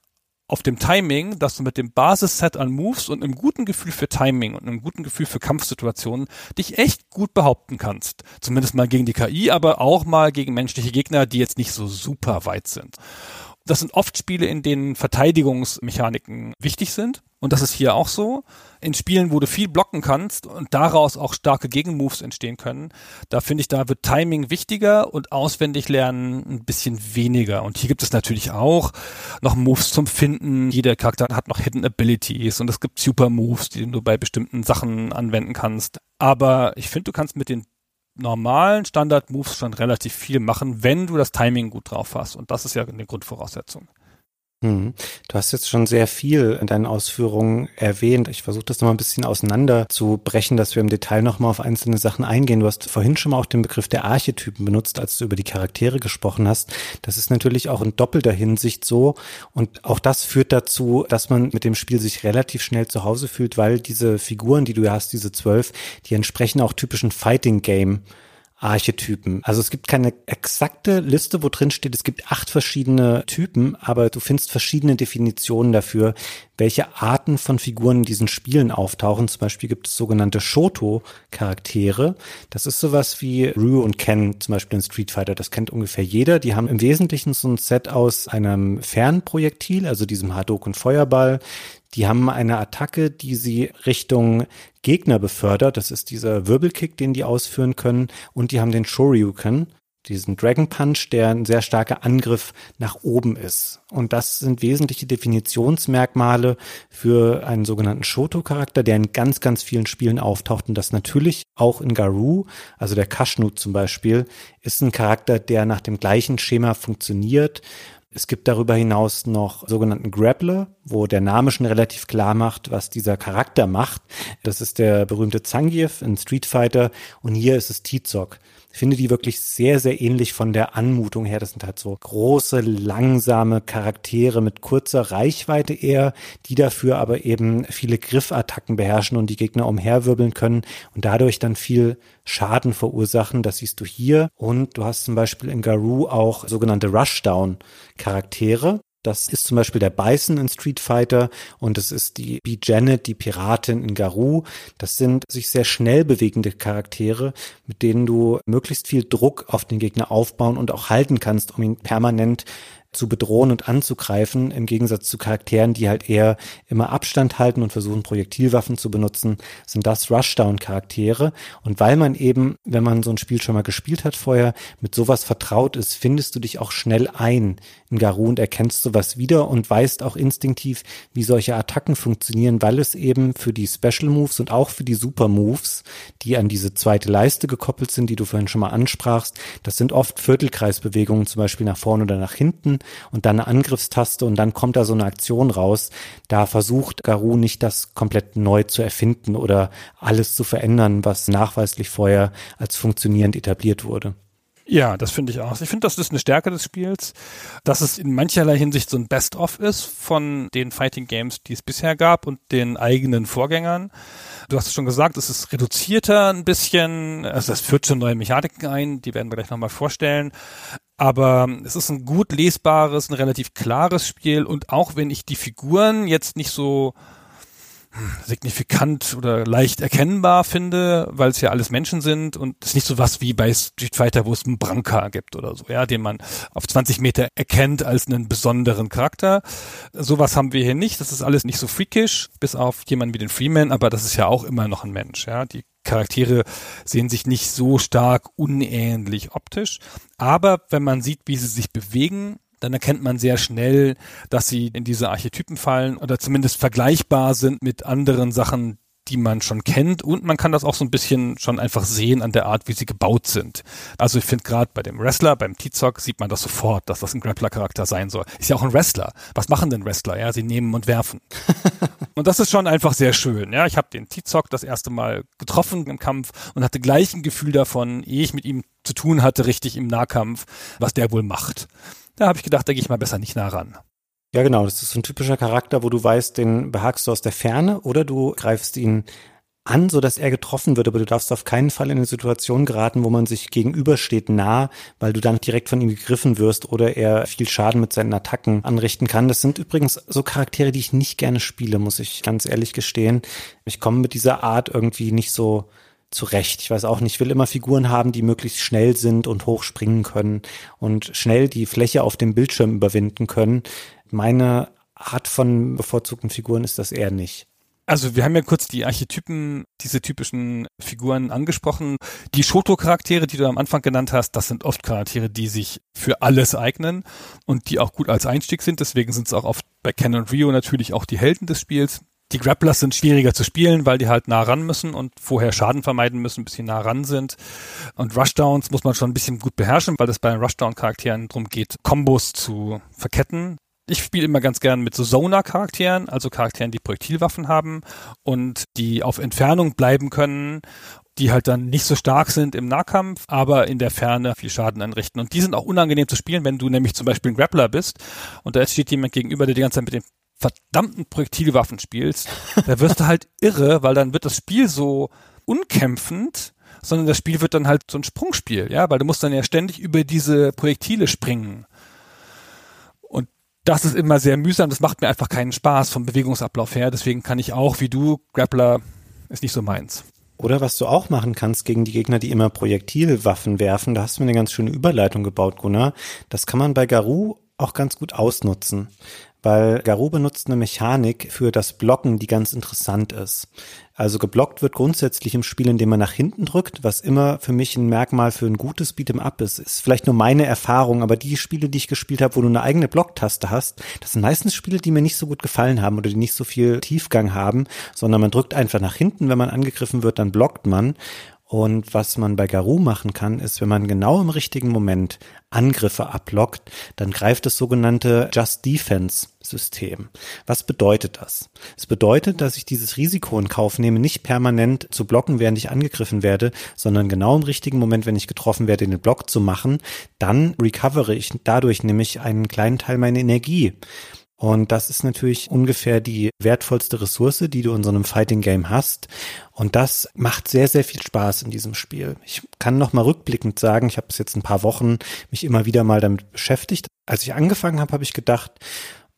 auf dem Timing, dass du mit dem Basisset an Moves und einem guten Gefühl für Timing und einem guten Gefühl für Kampfsituationen dich echt gut behaupten kannst. Zumindest mal gegen die KI, aber auch mal gegen menschliche Gegner, die jetzt nicht so super weit sind. Das sind oft Spiele, in denen Verteidigungsmechaniken wichtig sind. Und das ist hier auch so. In Spielen, wo du viel blocken kannst und daraus auch starke Gegenmoves entstehen können, da finde ich, da wird Timing wichtiger und auswendig lernen ein bisschen weniger. Und hier gibt es natürlich auch noch Moves zum Finden. Jeder Charakter hat noch Hidden Abilities und es gibt Super Moves, die du bei bestimmten Sachen anwenden kannst. Aber ich finde, du kannst mit den normalen Standard-Moves schon relativ viel machen, wenn du das Timing gut drauf hast. Und das ist ja eine Grundvoraussetzung. Hm. Du hast jetzt schon sehr viel in deinen Ausführungen erwähnt. Ich versuche das nochmal ein bisschen auseinander zu brechen, dass wir im Detail nochmal auf einzelne Sachen eingehen. Du hast vorhin schon mal auch den Begriff der Archetypen benutzt, als du über die Charaktere gesprochen hast. Das ist natürlich auch in doppelter Hinsicht so. Und auch das führt dazu, dass man mit dem Spiel sich relativ schnell zu Hause fühlt, weil diese Figuren, die du hast, diese zwölf, die entsprechen auch typischen Fighting Game Archetypen. Also es gibt keine exakte Liste, wo drin steht, es gibt acht verschiedene Typen, aber du findest verschiedene Definitionen dafür, welche Arten von Figuren in diesen Spielen auftauchen. Zum Beispiel gibt es sogenannte Shoto-Charaktere. Das ist sowas wie Ryu und Ken zum Beispiel in Street Fighter. Das kennt ungefähr jeder. Die haben im Wesentlichen so ein Set aus einem Fernprojektil, also diesem Hadouken-Feuerball. Die haben eine Attacke, die sie Richtung Gegner befördert. Das ist dieser Wirbelkick, den die ausführen können. Und die haben den Shoryuken, diesen Dragon Punch, der ein sehr starker Angriff nach oben ist. Und das sind wesentliche Definitionsmerkmale für einen sogenannten Shoto-Charakter, der in ganz, ganz vielen Spielen auftaucht. Und das natürlich auch in Garou, also der Kashnut zum Beispiel, ist ein Charakter, der nach dem gleichen Schema funktioniert es gibt darüber hinaus noch sogenannten Grappler, wo der Name schon relativ klar macht, was dieser Charakter macht. Das ist der berühmte Zangief in Street Fighter und hier ist es Tizok. Finde die wirklich sehr, sehr ähnlich von der Anmutung her. Das sind halt so große, langsame Charaktere mit kurzer Reichweite eher, die dafür aber eben viele Griffattacken beherrschen und die Gegner umherwirbeln können und dadurch dann viel Schaden verursachen. Das siehst du hier. Und du hast zum Beispiel in Garou auch sogenannte Rushdown-Charaktere. Das ist zum Beispiel der Bison in Street Fighter und es ist die B. Janet, die Piratin in Garou. Das sind sich sehr schnell bewegende Charaktere, mit denen du möglichst viel Druck auf den Gegner aufbauen und auch halten kannst, um ihn permanent zu bedrohen und anzugreifen, im Gegensatz zu Charakteren, die halt eher immer Abstand halten und versuchen, Projektilwaffen zu benutzen, sind das Rushdown-Charaktere. Und weil man eben, wenn man so ein Spiel schon mal gespielt hat vorher, mit sowas vertraut ist, findest du dich auch schnell ein in Garou und erkennst sowas wieder und weißt auch instinktiv, wie solche Attacken funktionieren, weil es eben für die Special Moves und auch für die Super Moves, die an diese zweite Leiste gekoppelt sind, die du vorhin schon mal ansprachst, das sind oft Viertelkreisbewegungen, zum Beispiel nach vorne oder nach hinten und dann eine Angriffstaste und dann kommt da so eine Aktion raus. Da versucht Garou nicht das komplett neu zu erfinden oder alles zu verändern, was nachweislich vorher als funktionierend etabliert wurde. Ja, das finde ich auch. Ich finde, das ist eine Stärke des Spiels, dass es in mancherlei Hinsicht so ein Best-of ist von den Fighting Games, die es bisher gab und den eigenen Vorgängern. Du hast es schon gesagt, es ist reduzierter ein bisschen, also es führt schon neue Mechaniken ein, die werden wir gleich nochmal vorstellen. Aber es ist ein gut lesbares, ein relativ klares Spiel und auch wenn ich die Figuren jetzt nicht so signifikant oder leicht erkennbar finde, weil es ja alles Menschen sind und es ist nicht so was wie bei Street Fighter, wo es einen Branka gibt oder so, ja, den man auf 20 Meter erkennt als einen besonderen Charakter. Sowas haben wir hier nicht. Das ist alles nicht so freakish, bis auf jemanden wie den Freeman, aber das ist ja auch immer noch ein Mensch, ja. Die Charaktere sehen sich nicht so stark unähnlich optisch. Aber wenn man sieht, wie sie sich bewegen, dann erkennt man sehr schnell, dass sie in diese Archetypen fallen oder zumindest vergleichbar sind mit anderen Sachen, die man schon kennt und man kann das auch so ein bisschen schon einfach sehen an der Art, wie sie gebaut sind. Also ich finde gerade bei dem Wrestler, beim T-Zock sieht man das sofort, dass das ein Grappler-Charakter sein soll. Ist ja auch ein Wrestler. Was machen denn Wrestler? Ja, sie nehmen und werfen. und das ist schon einfach sehr schön. Ja, ich habe den T-Zock das erste Mal getroffen im Kampf und hatte gleich ein Gefühl davon, ehe ich mit ihm zu tun hatte, richtig im Nahkampf, was der wohl macht. Da habe ich gedacht, da gehe ich mal besser nicht nah ran. Ja, genau. Das ist so ein typischer Charakter, wo du weißt, den behagst du aus der Ferne oder du greifst ihn an, so dass er getroffen wird, aber du darfst auf keinen Fall in eine Situation geraten, wo man sich gegenübersteht nah, weil du dann direkt von ihm gegriffen wirst oder er viel Schaden mit seinen Attacken anrichten kann. Das sind übrigens so Charaktere, die ich nicht gerne spiele, muss ich ganz ehrlich gestehen. Ich komme mit dieser Art irgendwie nicht so zurecht. Ich weiß auch nicht, ich will immer Figuren haben, die möglichst schnell sind und hoch springen können und schnell die Fläche auf dem Bildschirm überwinden können. Meine Art von bevorzugten Figuren ist das eher nicht. Also wir haben ja kurz die Archetypen, diese typischen Figuren angesprochen. Die Shoto-Charaktere, die du am Anfang genannt hast, das sind oft Charaktere, die sich für alles eignen und die auch gut als Einstieg sind. Deswegen sind es auch oft bei und Rio natürlich auch die Helden des Spiels. Die Grapplers sind schwieriger zu spielen, weil die halt nah ran müssen und vorher Schaden vermeiden müssen, bis sie nah ran sind. Und Rushdowns muss man schon ein bisschen gut beherrschen, weil es bei Rushdown-Charakteren darum geht, Kombos zu verketten. Ich spiele immer ganz gern mit so Sonar-Charakteren, also Charakteren, die Projektilwaffen haben und die auf Entfernung bleiben können, die halt dann nicht so stark sind im Nahkampf, aber in der Ferne viel Schaden anrichten. Und die sind auch unangenehm zu spielen, wenn du nämlich zum Beispiel ein Grappler bist und da steht jemand gegenüber, der die ganze Zeit mit den verdammten Projektilwaffen spielst, da wirst du halt irre, weil dann wird das Spiel so unkämpfend, sondern das Spiel wird dann halt so ein Sprungspiel, ja, weil du musst dann ja ständig über diese Projektile springen. Und das ist immer sehr mühsam, das macht mir einfach keinen Spaß vom Bewegungsablauf her, deswegen kann ich auch, wie du, Grappler, ist nicht so meins. Oder was du auch machen kannst gegen die Gegner, die immer Projektilwaffen werfen, da hast du mir eine ganz schöne Überleitung gebaut, Gunnar. Das kann man bei Garou auch ganz gut ausnutzen weil Garou benutzt eine Mechanik für das Blocken, die ganz interessant ist. Also geblockt wird grundsätzlich im Spiel, indem man nach hinten drückt, was immer für mich ein Merkmal für ein gutes Beat'em Up ist. Ist vielleicht nur meine Erfahrung, aber die Spiele, die ich gespielt habe, wo du eine eigene Blocktaste hast, das sind meistens Spiele, die mir nicht so gut gefallen haben oder die nicht so viel Tiefgang haben, sondern man drückt einfach nach hinten, wenn man angegriffen wird, dann blockt man. Und was man bei Garou machen kann, ist, wenn man genau im richtigen Moment Angriffe ablockt, dann greift das sogenannte Just Defense System. Was bedeutet das? Es bedeutet, dass ich dieses Risiko in Kauf nehme, nicht permanent zu blocken, während ich angegriffen werde, sondern genau im richtigen Moment, wenn ich getroffen werde, den Block zu machen, dann recovere ich dadurch nämlich einen kleinen Teil meiner Energie. Und das ist natürlich ungefähr die wertvollste Ressource, die du in so einem Fighting Game hast. Und das macht sehr, sehr viel Spaß in diesem Spiel. Ich kann noch mal rückblickend sagen, ich habe es jetzt ein paar Wochen mich immer wieder mal damit beschäftigt. Als ich angefangen habe, habe ich gedacht,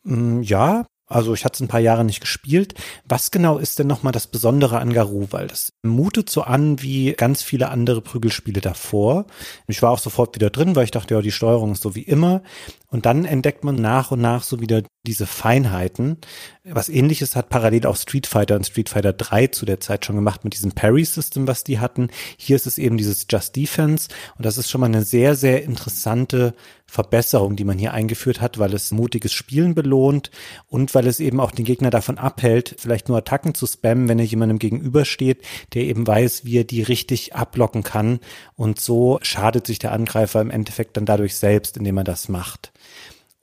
mm, ja, also ich hatte es ein paar Jahre nicht gespielt. Was genau ist denn nochmal das Besondere an Garou? Weil das mutet so an wie ganz viele andere Prügelspiele davor. Ich war auch sofort wieder drin, weil ich dachte, ja, die Steuerung ist so wie immer. Und dann entdeckt man nach und nach so wieder diese Feinheiten. Was ähnliches hat parallel auch Street Fighter und Street Fighter 3 zu der Zeit schon gemacht mit diesem Parry-System, was die hatten. Hier ist es eben dieses Just Defense. Und das ist schon mal eine sehr, sehr interessante Verbesserung, die man hier eingeführt hat, weil es mutiges Spielen belohnt und weil es eben auch den Gegner davon abhält, vielleicht nur Attacken zu spammen, wenn er jemandem gegenübersteht, der eben weiß, wie er die richtig ablocken kann. Und so schadet sich der Angreifer im Endeffekt dann dadurch selbst, indem er das macht.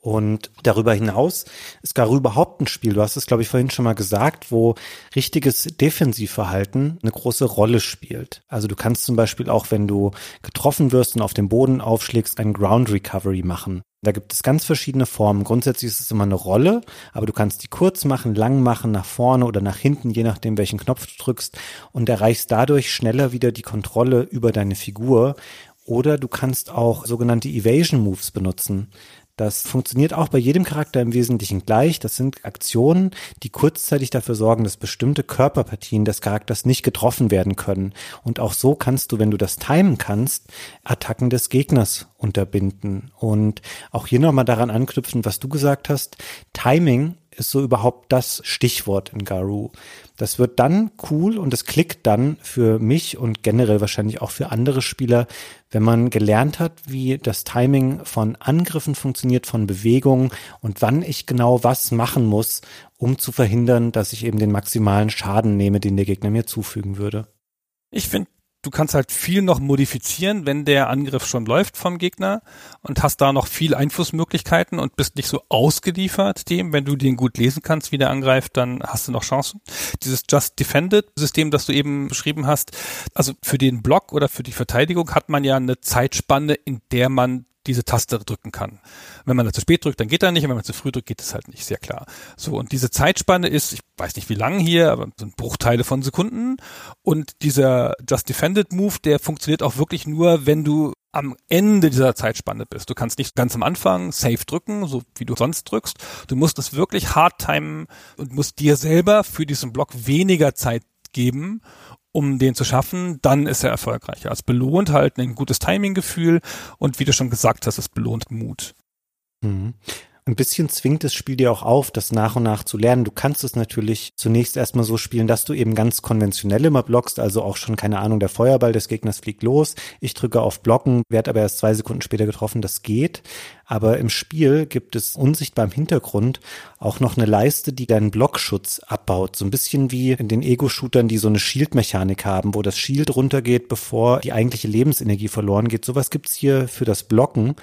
Und darüber hinaus ist Garou überhaupt ein Spiel, du hast es, glaube ich, vorhin schon mal gesagt, wo richtiges Defensivverhalten eine große Rolle spielt. Also du kannst zum Beispiel auch, wenn du getroffen wirst und auf dem Boden aufschlägst, ein Ground Recovery machen. Da gibt es ganz verschiedene Formen. Grundsätzlich ist es immer eine Rolle, aber du kannst die kurz machen, lang machen, nach vorne oder nach hinten, je nachdem, welchen Knopf du drückst und erreichst dadurch schneller wieder die Kontrolle über deine Figur. Oder du kannst auch sogenannte Evasion Moves benutzen. Das funktioniert auch bei jedem Charakter im Wesentlichen gleich. Das sind Aktionen, die kurzzeitig dafür sorgen, dass bestimmte Körperpartien des Charakters nicht getroffen werden können. Und auch so kannst du, wenn du das timen kannst, Attacken des Gegners unterbinden. Und auch hier nochmal daran anknüpfen, was du gesagt hast. Timing ist so überhaupt das Stichwort in Garou. Das wird dann cool und es klickt dann für mich und generell wahrscheinlich auch für andere Spieler, wenn man gelernt hat, wie das Timing von Angriffen funktioniert, von Bewegungen und wann ich genau was machen muss, um zu verhindern, dass ich eben den maximalen Schaden nehme, den der Gegner mir zufügen würde. Ich finde du kannst halt viel noch modifizieren, wenn der Angriff schon läuft vom Gegner und hast da noch viel Einflussmöglichkeiten und bist nicht so ausgeliefert dem. Wenn du den gut lesen kannst, wie der angreift, dann hast du noch Chancen. Dieses Just Defended System, das du eben beschrieben hast, also für den Block oder für die Verteidigung hat man ja eine Zeitspanne, in der man diese Taste drücken kann. Wenn man da zu spät drückt, dann geht er nicht, und wenn man zu früh drückt, geht es halt nicht, sehr klar. So, und diese Zeitspanne ist, ich weiß nicht wie lang hier, aber sind Bruchteile von Sekunden. Und dieser Just Defended Move, der funktioniert auch wirklich nur, wenn du am Ende dieser Zeitspanne bist. Du kannst nicht ganz am Anfang Safe drücken, so wie du sonst drückst. Du musst es wirklich hard timen und musst dir selber für diesen Block weniger Zeit geben, um den zu schaffen, dann ist er erfolgreicher. Es belohnt halt ein gutes Timinggefühl und wie du schon gesagt hast, es belohnt Mut. Mhm. Ein bisschen zwingt das Spiel dir auch auf, das nach und nach zu lernen. Du kannst es natürlich zunächst erstmal so spielen, dass du eben ganz konventionell immer blockst, also auch schon, keine Ahnung, der Feuerball des Gegners fliegt los. Ich drücke auf Blocken, werde aber erst zwei Sekunden später getroffen. Das geht. Aber im Spiel gibt es unsichtbar im Hintergrund auch noch eine Leiste, die deinen Blockschutz abbaut. So ein bisschen wie in den Ego-Shootern, die so eine Shield-Mechanik haben, wo das Shield runtergeht, bevor die eigentliche Lebensenergie verloren geht. Sowas gibt's hier für das Blocken.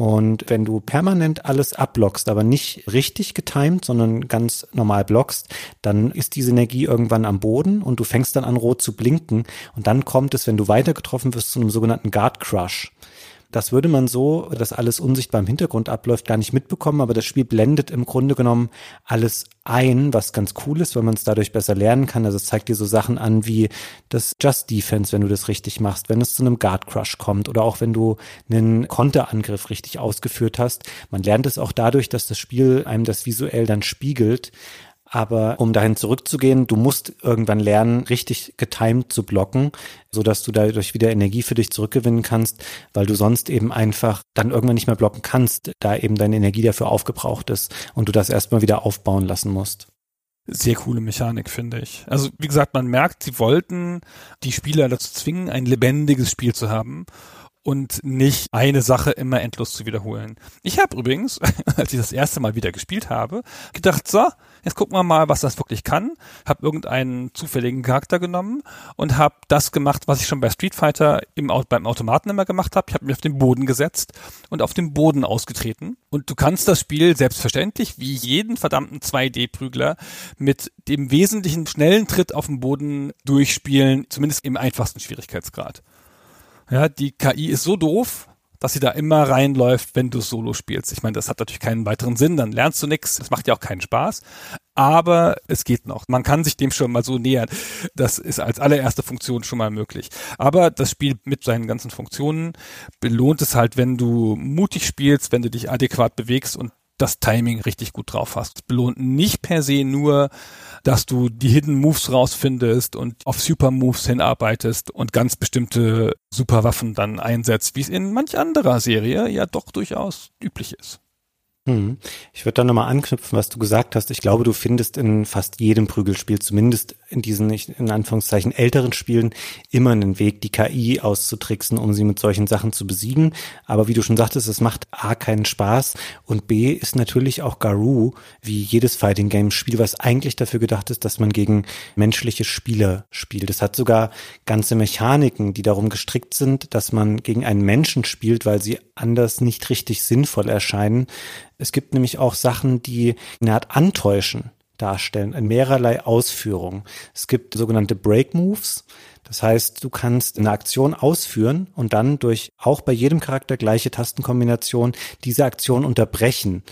Und wenn du permanent alles abblockst, aber nicht richtig getimed, sondern ganz normal blockst, dann ist diese Energie irgendwann am Boden und du fängst dann an rot zu blinken und dann kommt es, wenn du weiter getroffen wirst, zu einem sogenannten Guard Crush. Das würde man so, dass alles unsichtbar im Hintergrund abläuft, gar nicht mitbekommen, aber das Spiel blendet im Grunde genommen alles ein, was ganz cool ist, weil man es dadurch besser lernen kann. Also es zeigt dir so Sachen an wie das Just Defense, wenn du das richtig machst, wenn es zu einem Guard Crush kommt oder auch wenn du einen Konterangriff richtig ausgeführt hast. Man lernt es auch dadurch, dass das Spiel einem das visuell dann spiegelt. Aber um dahin zurückzugehen, du musst irgendwann lernen, richtig getimed zu blocken, so dass du dadurch wieder Energie für dich zurückgewinnen kannst, weil du sonst eben einfach dann irgendwann nicht mehr blocken kannst, da eben deine Energie dafür aufgebraucht ist und du das erstmal wieder aufbauen lassen musst. Sehr coole Mechanik, finde ich. Also, wie gesagt, man merkt, sie wollten die Spieler dazu zwingen, ein lebendiges Spiel zu haben und nicht eine Sache immer endlos zu wiederholen. Ich habe übrigens, als ich das erste Mal wieder gespielt habe, gedacht, so, jetzt gucken wir mal, was das wirklich kann. Habe irgendeinen zufälligen Charakter genommen und habe das gemacht, was ich schon bei Street Fighter im, beim Automaten immer gemacht habe. Ich habe mich auf den Boden gesetzt und auf dem Boden ausgetreten. Und du kannst das Spiel selbstverständlich, wie jeden verdammten 2D-Prügler, mit dem wesentlichen schnellen Tritt auf dem Boden durchspielen, zumindest im einfachsten Schwierigkeitsgrad. Ja, die KI ist so doof, dass sie da immer reinläuft, wenn du Solo spielst. Ich meine, das hat natürlich keinen weiteren Sinn, dann lernst du nichts, das macht ja auch keinen Spaß, aber es geht noch. Man kann sich dem schon mal so nähern. Das ist als allererste Funktion schon mal möglich. Aber das Spiel mit seinen ganzen Funktionen belohnt es halt, wenn du mutig spielst, wenn du dich adäquat bewegst und das Timing richtig gut drauf hast. Es belohnt nicht per se nur, dass du die Hidden Moves rausfindest und auf Super Moves hinarbeitest und ganz bestimmte Superwaffen dann einsetzt, wie es in manch anderer Serie ja doch durchaus üblich ist. Hm. Ich würde da nochmal anknüpfen, was du gesagt hast. Ich glaube, du findest in fast jedem Prügelspiel, zumindest in diesen, in Anführungszeichen, älteren Spielen, immer einen Weg, die KI auszutricksen, um sie mit solchen Sachen zu besiegen. Aber wie du schon sagtest, es macht A keinen Spaß und B ist natürlich auch Garou, wie jedes Fighting Game Spiel, was eigentlich dafür gedacht ist, dass man gegen menschliche Spieler spielt. Es hat sogar ganze Mechaniken, die darum gestrickt sind, dass man gegen einen Menschen spielt, weil sie anders nicht richtig sinnvoll erscheinen es gibt nämlich auch Sachen, die eine Art Antäuschen darstellen, in mehrerlei Ausführungen. Es gibt sogenannte Break Moves. Das heißt, du kannst eine Aktion ausführen und dann durch auch bei jedem Charakter gleiche Tastenkombination diese Aktion unterbrechen.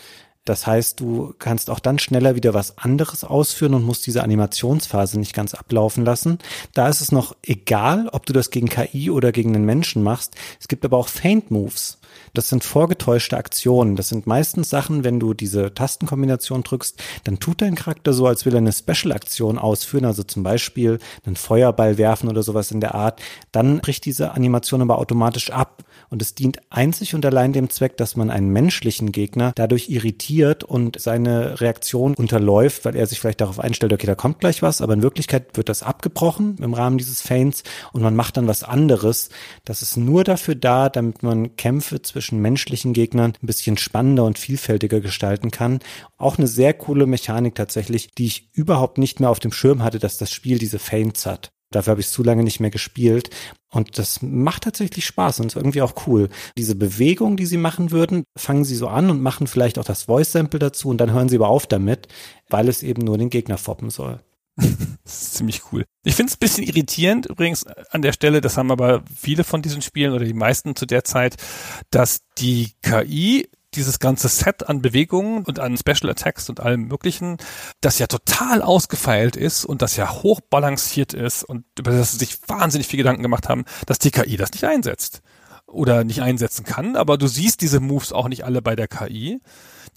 Das heißt, du kannst auch dann schneller wieder was anderes ausführen und musst diese Animationsphase nicht ganz ablaufen lassen. Da ist es noch egal, ob du das gegen KI oder gegen einen Menschen machst. Es gibt aber auch Faint Moves. Das sind vorgetäuschte Aktionen. Das sind meistens Sachen, wenn du diese Tastenkombination drückst, dann tut dein Charakter so, als will er eine Special-Aktion ausführen, also zum Beispiel einen Feuerball werfen oder sowas in der Art. Dann bricht diese Animation aber automatisch ab. Und es dient einzig und allein dem Zweck, dass man einen menschlichen Gegner dadurch irritiert und seine Reaktion unterläuft, weil er sich vielleicht darauf einstellt, okay, da kommt gleich was, aber in Wirklichkeit wird das abgebrochen im Rahmen dieses Feints und man macht dann was anderes. Das ist nur dafür da, damit man Kämpfe zwischen menschlichen Gegnern ein bisschen spannender und vielfältiger gestalten kann. Auch eine sehr coole Mechanik tatsächlich, die ich überhaupt nicht mehr auf dem Schirm hatte, dass das Spiel diese Feints hat. Dafür habe ich zu lange nicht mehr gespielt. Und das macht tatsächlich Spaß und ist irgendwie auch cool. Diese Bewegung, die sie machen würden, fangen sie so an und machen vielleicht auch das Voice-Sample dazu und dann hören sie aber auf damit, weil es eben nur den Gegner foppen soll. das ist ziemlich cool. Ich finde es ein bisschen irritierend übrigens an der Stelle, das haben aber viele von diesen Spielen oder die meisten zu der Zeit, dass die KI dieses ganze Set an Bewegungen und an Special Attacks und allem möglichen, das ja total ausgefeilt ist und das ja hochbalanciert ist und über das sie sich wahnsinnig viel Gedanken gemacht haben, dass die KI das nicht einsetzt oder nicht einsetzen kann, aber du siehst diese Moves auch nicht alle bei der KI.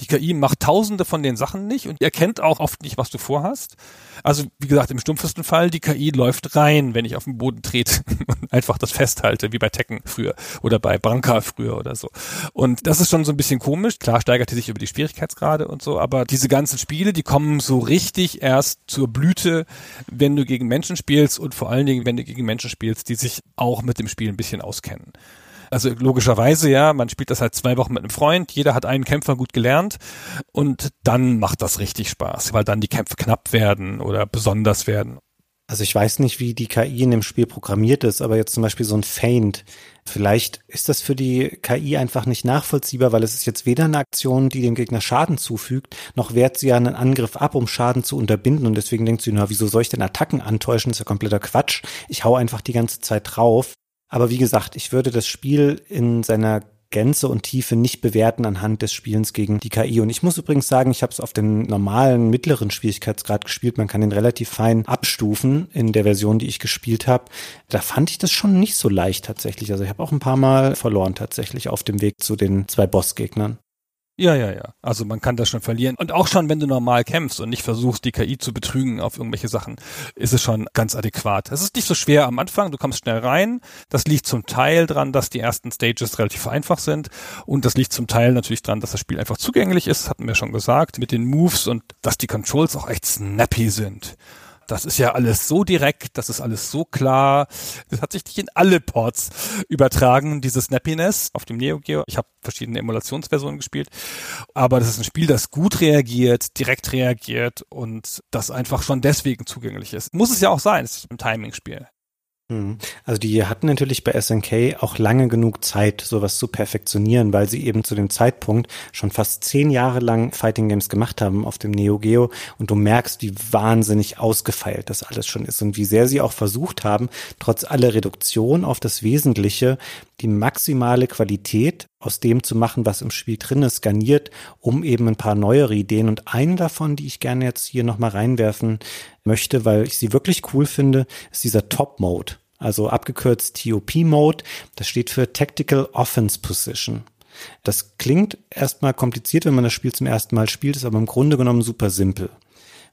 Die KI macht tausende von den Sachen nicht und erkennt auch oft nicht, was du vorhast. Also, wie gesagt, im stumpfesten Fall, die KI läuft rein, wenn ich auf den Boden trete und einfach das festhalte, wie bei Tekken früher oder bei Branka früher oder so. Und das ist schon so ein bisschen komisch. Klar steigert die sich über die Schwierigkeitsgrade und so, aber diese ganzen Spiele, die kommen so richtig erst zur Blüte, wenn du gegen Menschen spielst und vor allen Dingen, wenn du gegen Menschen spielst, die sich auch mit dem Spiel ein bisschen auskennen. Also logischerweise, ja, man spielt das halt zwei Wochen mit einem Freund, jeder hat einen Kämpfer gut gelernt und dann macht das richtig Spaß, weil dann die Kämpfe knapp werden oder besonders werden. Also ich weiß nicht, wie die KI in dem Spiel programmiert ist, aber jetzt zum Beispiel so ein Feint. Vielleicht ist das für die KI einfach nicht nachvollziehbar, weil es ist jetzt weder eine Aktion, die dem Gegner Schaden zufügt, noch wehrt sie ja einen Angriff ab, um Schaden zu unterbinden. Und deswegen denkt sie, na, wieso soll ich denn Attacken antäuschen? Das ist ja kompletter Quatsch. Ich hau einfach die ganze Zeit drauf. Aber wie gesagt, ich würde das Spiel in seiner Gänze und Tiefe nicht bewerten anhand des Spielens gegen die KI. Und ich muss übrigens sagen, ich habe es auf den normalen mittleren Schwierigkeitsgrad gespielt. Man kann den relativ fein abstufen in der Version, die ich gespielt habe. Da fand ich das schon nicht so leicht tatsächlich. Also ich habe auch ein paar Mal verloren tatsächlich auf dem Weg zu den zwei Bossgegnern. Ja, ja, ja. Also man kann das schon verlieren. Und auch schon, wenn du normal kämpfst und nicht versuchst, die KI zu betrügen auf irgendwelche Sachen, ist es schon ganz adäquat. Es ist nicht so schwer am Anfang, du kommst schnell rein. Das liegt zum Teil dran, dass die ersten Stages relativ einfach sind. Und das liegt zum Teil natürlich dran, dass das Spiel einfach zugänglich ist, hatten wir schon gesagt, mit den Moves und dass die Controls auch echt snappy sind. Das ist ja alles so direkt, das ist alles so klar. Das hat sich nicht in alle Ports übertragen, diese Snappiness auf dem Neo Geo. Ich habe verschiedene Emulationsversionen gespielt, aber das ist ein Spiel, das gut reagiert, direkt reagiert und das einfach schon deswegen zugänglich ist. Muss es ja auch sein, es ist ein Timing-Spiel. Mhm. Also die hatten natürlich bei SNK auch lange genug Zeit, sowas zu perfektionieren, weil sie eben zu dem Zeitpunkt schon fast zehn Jahre lang Fighting Games gemacht haben auf dem Neo Geo und du merkst, wie wahnsinnig ausgefeilt das alles schon ist und wie sehr sie auch versucht haben, trotz aller Reduktion auf das Wesentliche, die maximale Qualität aus dem zu machen, was im Spiel drin ist, garniert, um eben ein paar neuere Ideen. Und eine davon, die ich gerne jetzt hier nochmal reinwerfen möchte, weil ich sie wirklich cool finde, ist dieser Top-Mode. Also abgekürzt TOP-Mode. Das steht für Tactical Offense Position. Das klingt erstmal kompliziert, wenn man das Spiel zum ersten Mal spielt, ist aber im Grunde genommen super simpel.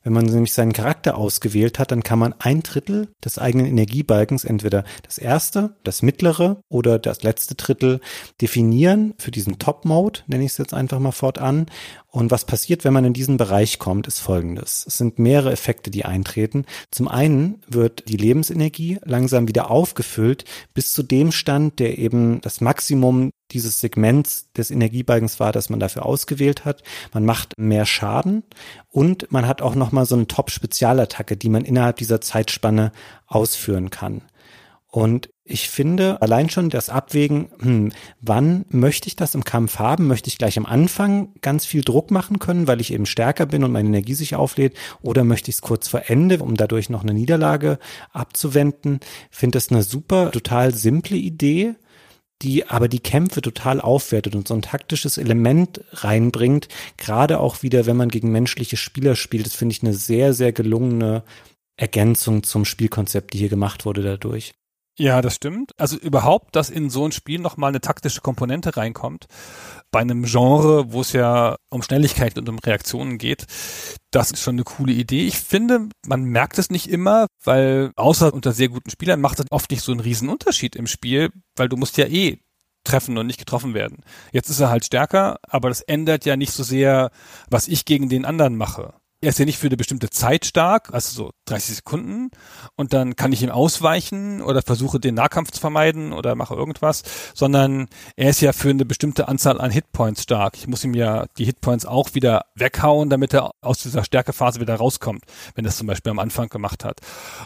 Wenn man nämlich seinen Charakter ausgewählt hat, dann kann man ein Drittel des eigenen Energiebalkens, entweder das erste, das mittlere oder das letzte Drittel definieren für diesen Top-Mode, nenne ich es jetzt einfach mal fortan. Und was passiert, wenn man in diesen Bereich kommt, ist folgendes. Es sind mehrere Effekte, die eintreten. Zum einen wird die Lebensenergie langsam wieder aufgefüllt bis zu dem Stand, der eben das Maximum dieses Segments des Energiebalkens war, das man dafür ausgewählt hat. Man macht mehr Schaden und man hat auch nochmal so eine Top-Spezialattacke, die man innerhalb dieser Zeitspanne ausführen kann. Und ich finde allein schon das Abwägen, hm, wann möchte ich das im Kampf haben? Möchte ich gleich am Anfang ganz viel Druck machen können, weil ich eben stärker bin und meine Energie sich auflädt? Oder möchte ich es kurz vor Ende, um dadurch noch eine Niederlage abzuwenden? Finde das eine super, total simple Idee die aber die Kämpfe total aufwertet und so ein taktisches Element reinbringt, gerade auch wieder, wenn man gegen menschliche Spieler spielt. Das finde ich eine sehr, sehr gelungene Ergänzung zum Spielkonzept, die hier gemacht wurde dadurch. Ja, das stimmt. Also überhaupt, dass in so ein Spiel nochmal eine taktische Komponente reinkommt, bei einem Genre, wo es ja um Schnelligkeit und um Reaktionen geht, das ist schon eine coole Idee. Ich finde, man merkt es nicht immer, weil außer unter sehr guten Spielern macht es oft nicht so einen riesen Unterschied im Spiel, weil du musst ja eh treffen und nicht getroffen werden. Jetzt ist er halt stärker, aber das ändert ja nicht so sehr, was ich gegen den anderen mache er ist ja nicht für eine bestimmte Zeit stark, also so 30 Sekunden, und dann kann ich ihm ausweichen oder versuche den Nahkampf zu vermeiden oder mache irgendwas, sondern er ist ja für eine bestimmte Anzahl an Hitpoints stark. Ich muss ihm ja die Hitpoints auch wieder weghauen, damit er aus dieser Stärkephase wieder rauskommt, wenn er es zum Beispiel am Anfang gemacht hat.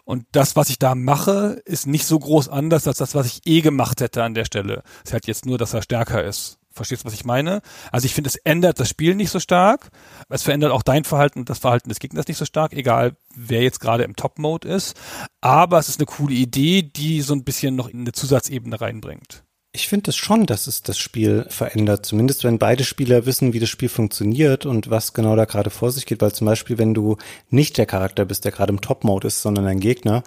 Und das, was ich da mache, ist nicht so groß anders als das, was ich eh gemacht hätte an der Stelle. Es ist halt jetzt nur, dass er stärker ist. Verstehst du, was ich meine? Also ich finde, es ändert das Spiel nicht so stark. Es verändert auch dein Verhalten und das Verhalten des Gegners nicht so stark, egal wer jetzt gerade im Top-Mode ist. Aber es ist eine coole Idee, die so ein bisschen noch in eine Zusatzebene reinbringt. Ich finde es schon, dass es das Spiel verändert. Zumindest wenn beide Spieler wissen, wie das Spiel funktioniert und was genau da gerade vor sich geht. Weil zum Beispiel, wenn du nicht der Charakter bist, der gerade im Top-Mode ist, sondern ein Gegner,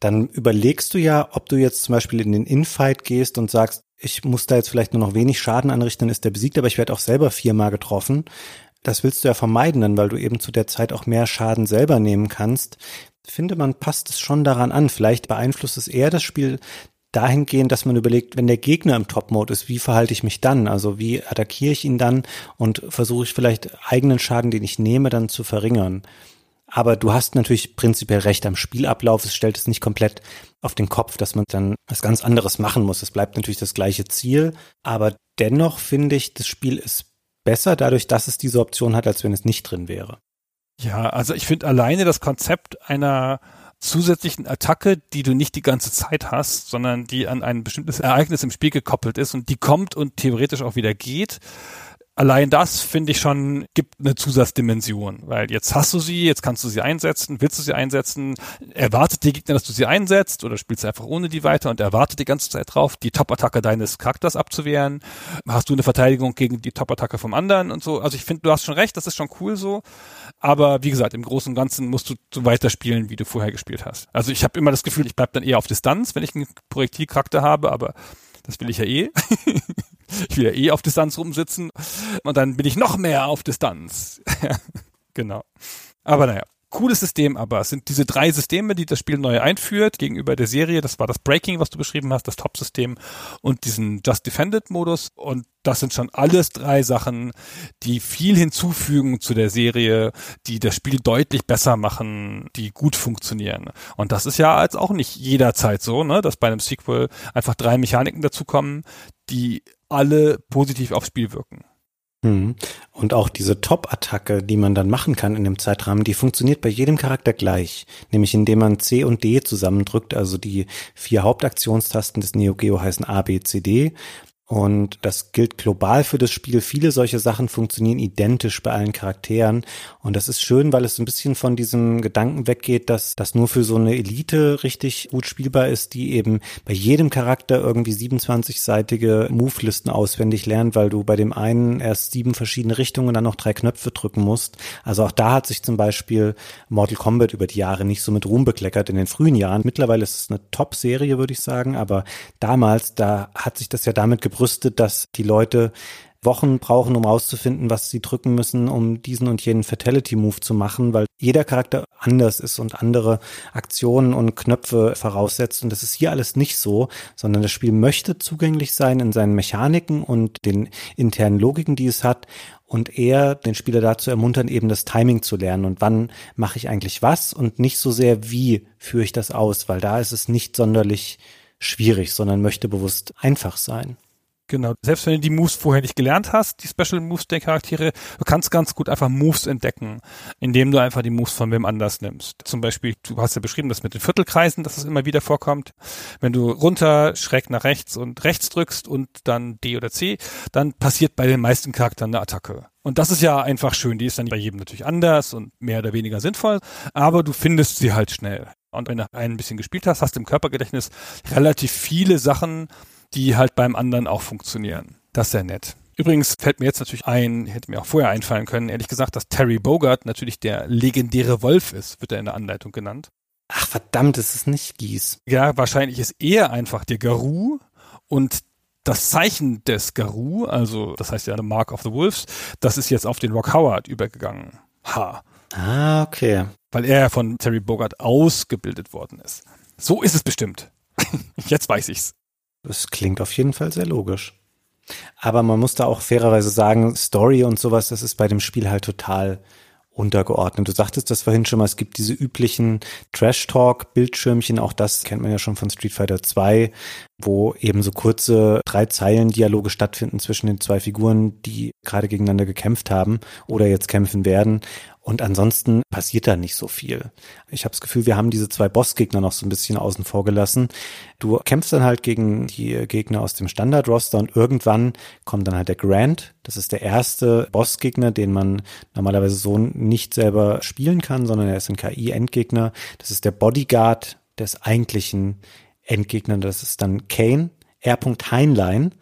dann überlegst du ja, ob du jetzt zum Beispiel in den Infight gehst und sagst, ich muss da jetzt vielleicht nur noch wenig Schaden anrichten, dann ist der besiegt, aber ich werde auch selber viermal getroffen. Das willst du ja vermeiden, dann, weil du eben zu der Zeit auch mehr Schaden selber nehmen kannst. Finde man passt es schon daran an. Vielleicht beeinflusst es eher das Spiel dahingehend, dass man überlegt, wenn der Gegner im Top-Mode ist, wie verhalte ich mich dann? Also wie attackiere ich ihn dann und versuche ich vielleicht eigenen Schaden, den ich nehme, dann zu verringern. Aber du hast natürlich prinzipiell recht am Spielablauf. Es stellt es nicht komplett auf den Kopf, dass man dann was ganz anderes machen muss. Es bleibt natürlich das gleiche Ziel. Aber dennoch finde ich, das Spiel ist besser dadurch, dass es diese Option hat, als wenn es nicht drin wäre. Ja, also ich finde alleine das Konzept einer zusätzlichen Attacke, die du nicht die ganze Zeit hast, sondern die an ein bestimmtes Ereignis im Spiel gekoppelt ist und die kommt und theoretisch auch wieder geht, allein das finde ich schon gibt eine Zusatzdimension, weil jetzt hast du sie, jetzt kannst du sie einsetzen, willst du sie einsetzen, erwartet der Gegner, dass du sie einsetzt oder spielst einfach ohne die weiter und erwartet die ganze Zeit drauf, die Top-Attacke deines Charakters abzuwehren, hast du eine Verteidigung gegen die Top-Attacke vom anderen und so. Also ich finde, du hast schon recht, das ist schon cool so, aber wie gesagt, im Großen und Ganzen musst du so weiterspielen, wie du vorher gespielt hast. Also ich habe immer das Gefühl, ich bleib dann eher auf Distanz, wenn ich einen Projektilcharakter habe, aber das will ich ja eh. ich will ja eh auf Distanz rumsitzen. Und dann bin ich noch mehr auf Distanz. genau. Aber naja, cooles System, aber es sind diese drei Systeme, die das Spiel neu einführt gegenüber der Serie. Das war das Breaking, was du beschrieben hast, das Top-System und diesen Just Defended-Modus. Und das sind schon alles drei Sachen, die viel hinzufügen zu der Serie, die das Spiel deutlich besser machen, die gut funktionieren. Und das ist ja jetzt auch nicht jederzeit so, ne, dass bei einem Sequel einfach drei Mechaniken dazukommen, die alle positiv aufs Spiel wirken. Mhm. Und auch diese Top-Attacke, die man dann machen kann in dem Zeitrahmen, die funktioniert bei jedem Charakter gleich. Nämlich indem man C und D zusammendrückt, also die vier Hauptaktionstasten des Neo Geo heißen A, B, C, D. Und das gilt global für das Spiel. Viele solche Sachen funktionieren identisch bei allen Charakteren. Und das ist schön, weil es ein bisschen von diesem Gedanken weggeht, dass das nur für so eine Elite richtig gut spielbar ist, die eben bei jedem Charakter irgendwie 27-seitige Move-Listen auswendig lernt, weil du bei dem einen erst sieben verschiedene Richtungen und dann noch drei Knöpfe drücken musst. Also auch da hat sich zum Beispiel Mortal Kombat über die Jahre nicht so mit Ruhm bekleckert in den frühen Jahren. Mittlerweile ist es eine Top-Serie, würde ich sagen. Aber damals, da hat sich das ja damit gebraucht, gerüstet, dass die Leute Wochen brauchen, um auszufinden, was sie drücken müssen, um diesen und jenen Fatality-Move zu machen, weil jeder Charakter anders ist und andere Aktionen und Knöpfe voraussetzt. Und das ist hier alles nicht so, sondern das Spiel möchte zugänglich sein in seinen Mechaniken und den internen Logiken, die es hat. Und eher den Spieler dazu ermuntern, eben das Timing zu lernen und wann mache ich eigentlich was und nicht so sehr, wie führe ich das aus, weil da ist es nicht sonderlich schwierig, sondern möchte bewusst einfach sein. Genau. Selbst wenn du die Moves vorher nicht gelernt hast, die Special Moves der Charaktere, du kannst ganz gut einfach Moves entdecken, indem du einfach die Moves von wem anders nimmst. Zum Beispiel, du hast ja beschrieben, das mit den Viertelkreisen, dass es immer wieder vorkommt. Wenn du runter, schräg nach rechts und rechts drückst und dann D oder C, dann passiert bei den meisten Charakteren eine Attacke. Und das ist ja einfach schön. Die ist dann bei jedem natürlich anders und mehr oder weniger sinnvoll, aber du findest sie halt schnell. Und wenn du ein bisschen gespielt hast, hast du im Körpergedächtnis relativ viele Sachen, die halt beim anderen auch funktionieren. Das ist sehr nett. Übrigens fällt mir jetzt natürlich ein, hätte mir auch vorher einfallen können, ehrlich gesagt, dass Terry Bogart natürlich der legendäre Wolf ist, wird er in der Anleitung genannt. Ach verdammt, es ist nicht Gies. Ja, wahrscheinlich ist er einfach der Garou und das Zeichen des Garou, also das heißt ja The Mark of the Wolves, das ist jetzt auf den Rock Howard übergegangen. Ha. Ah, okay. Weil er ja von Terry Bogart ausgebildet worden ist. So ist es bestimmt. jetzt weiß ich's. Das klingt auf jeden Fall sehr logisch. Aber man muss da auch fairerweise sagen, Story und sowas, das ist bei dem Spiel halt total untergeordnet. Du sagtest das vorhin schon mal, es gibt diese üblichen Trash-Talk-Bildschirmchen, auch das kennt man ja schon von Street Fighter 2, wo eben so kurze drei Zeilen Dialoge stattfinden zwischen den zwei Figuren, die gerade gegeneinander gekämpft haben oder jetzt kämpfen werden. Und ansonsten passiert da nicht so viel. Ich habe das Gefühl, wir haben diese zwei Bossgegner noch so ein bisschen außen vor gelassen. Du kämpfst dann halt gegen die Gegner aus dem Standard-Roster und irgendwann kommt dann halt der Grand. Das ist der erste Bossgegner, den man normalerweise so nicht selber spielen kann, sondern er ist ein KI-Endgegner. Das ist der Bodyguard des eigentlichen Endgegners. Das ist dann Kane. R. Heinlein,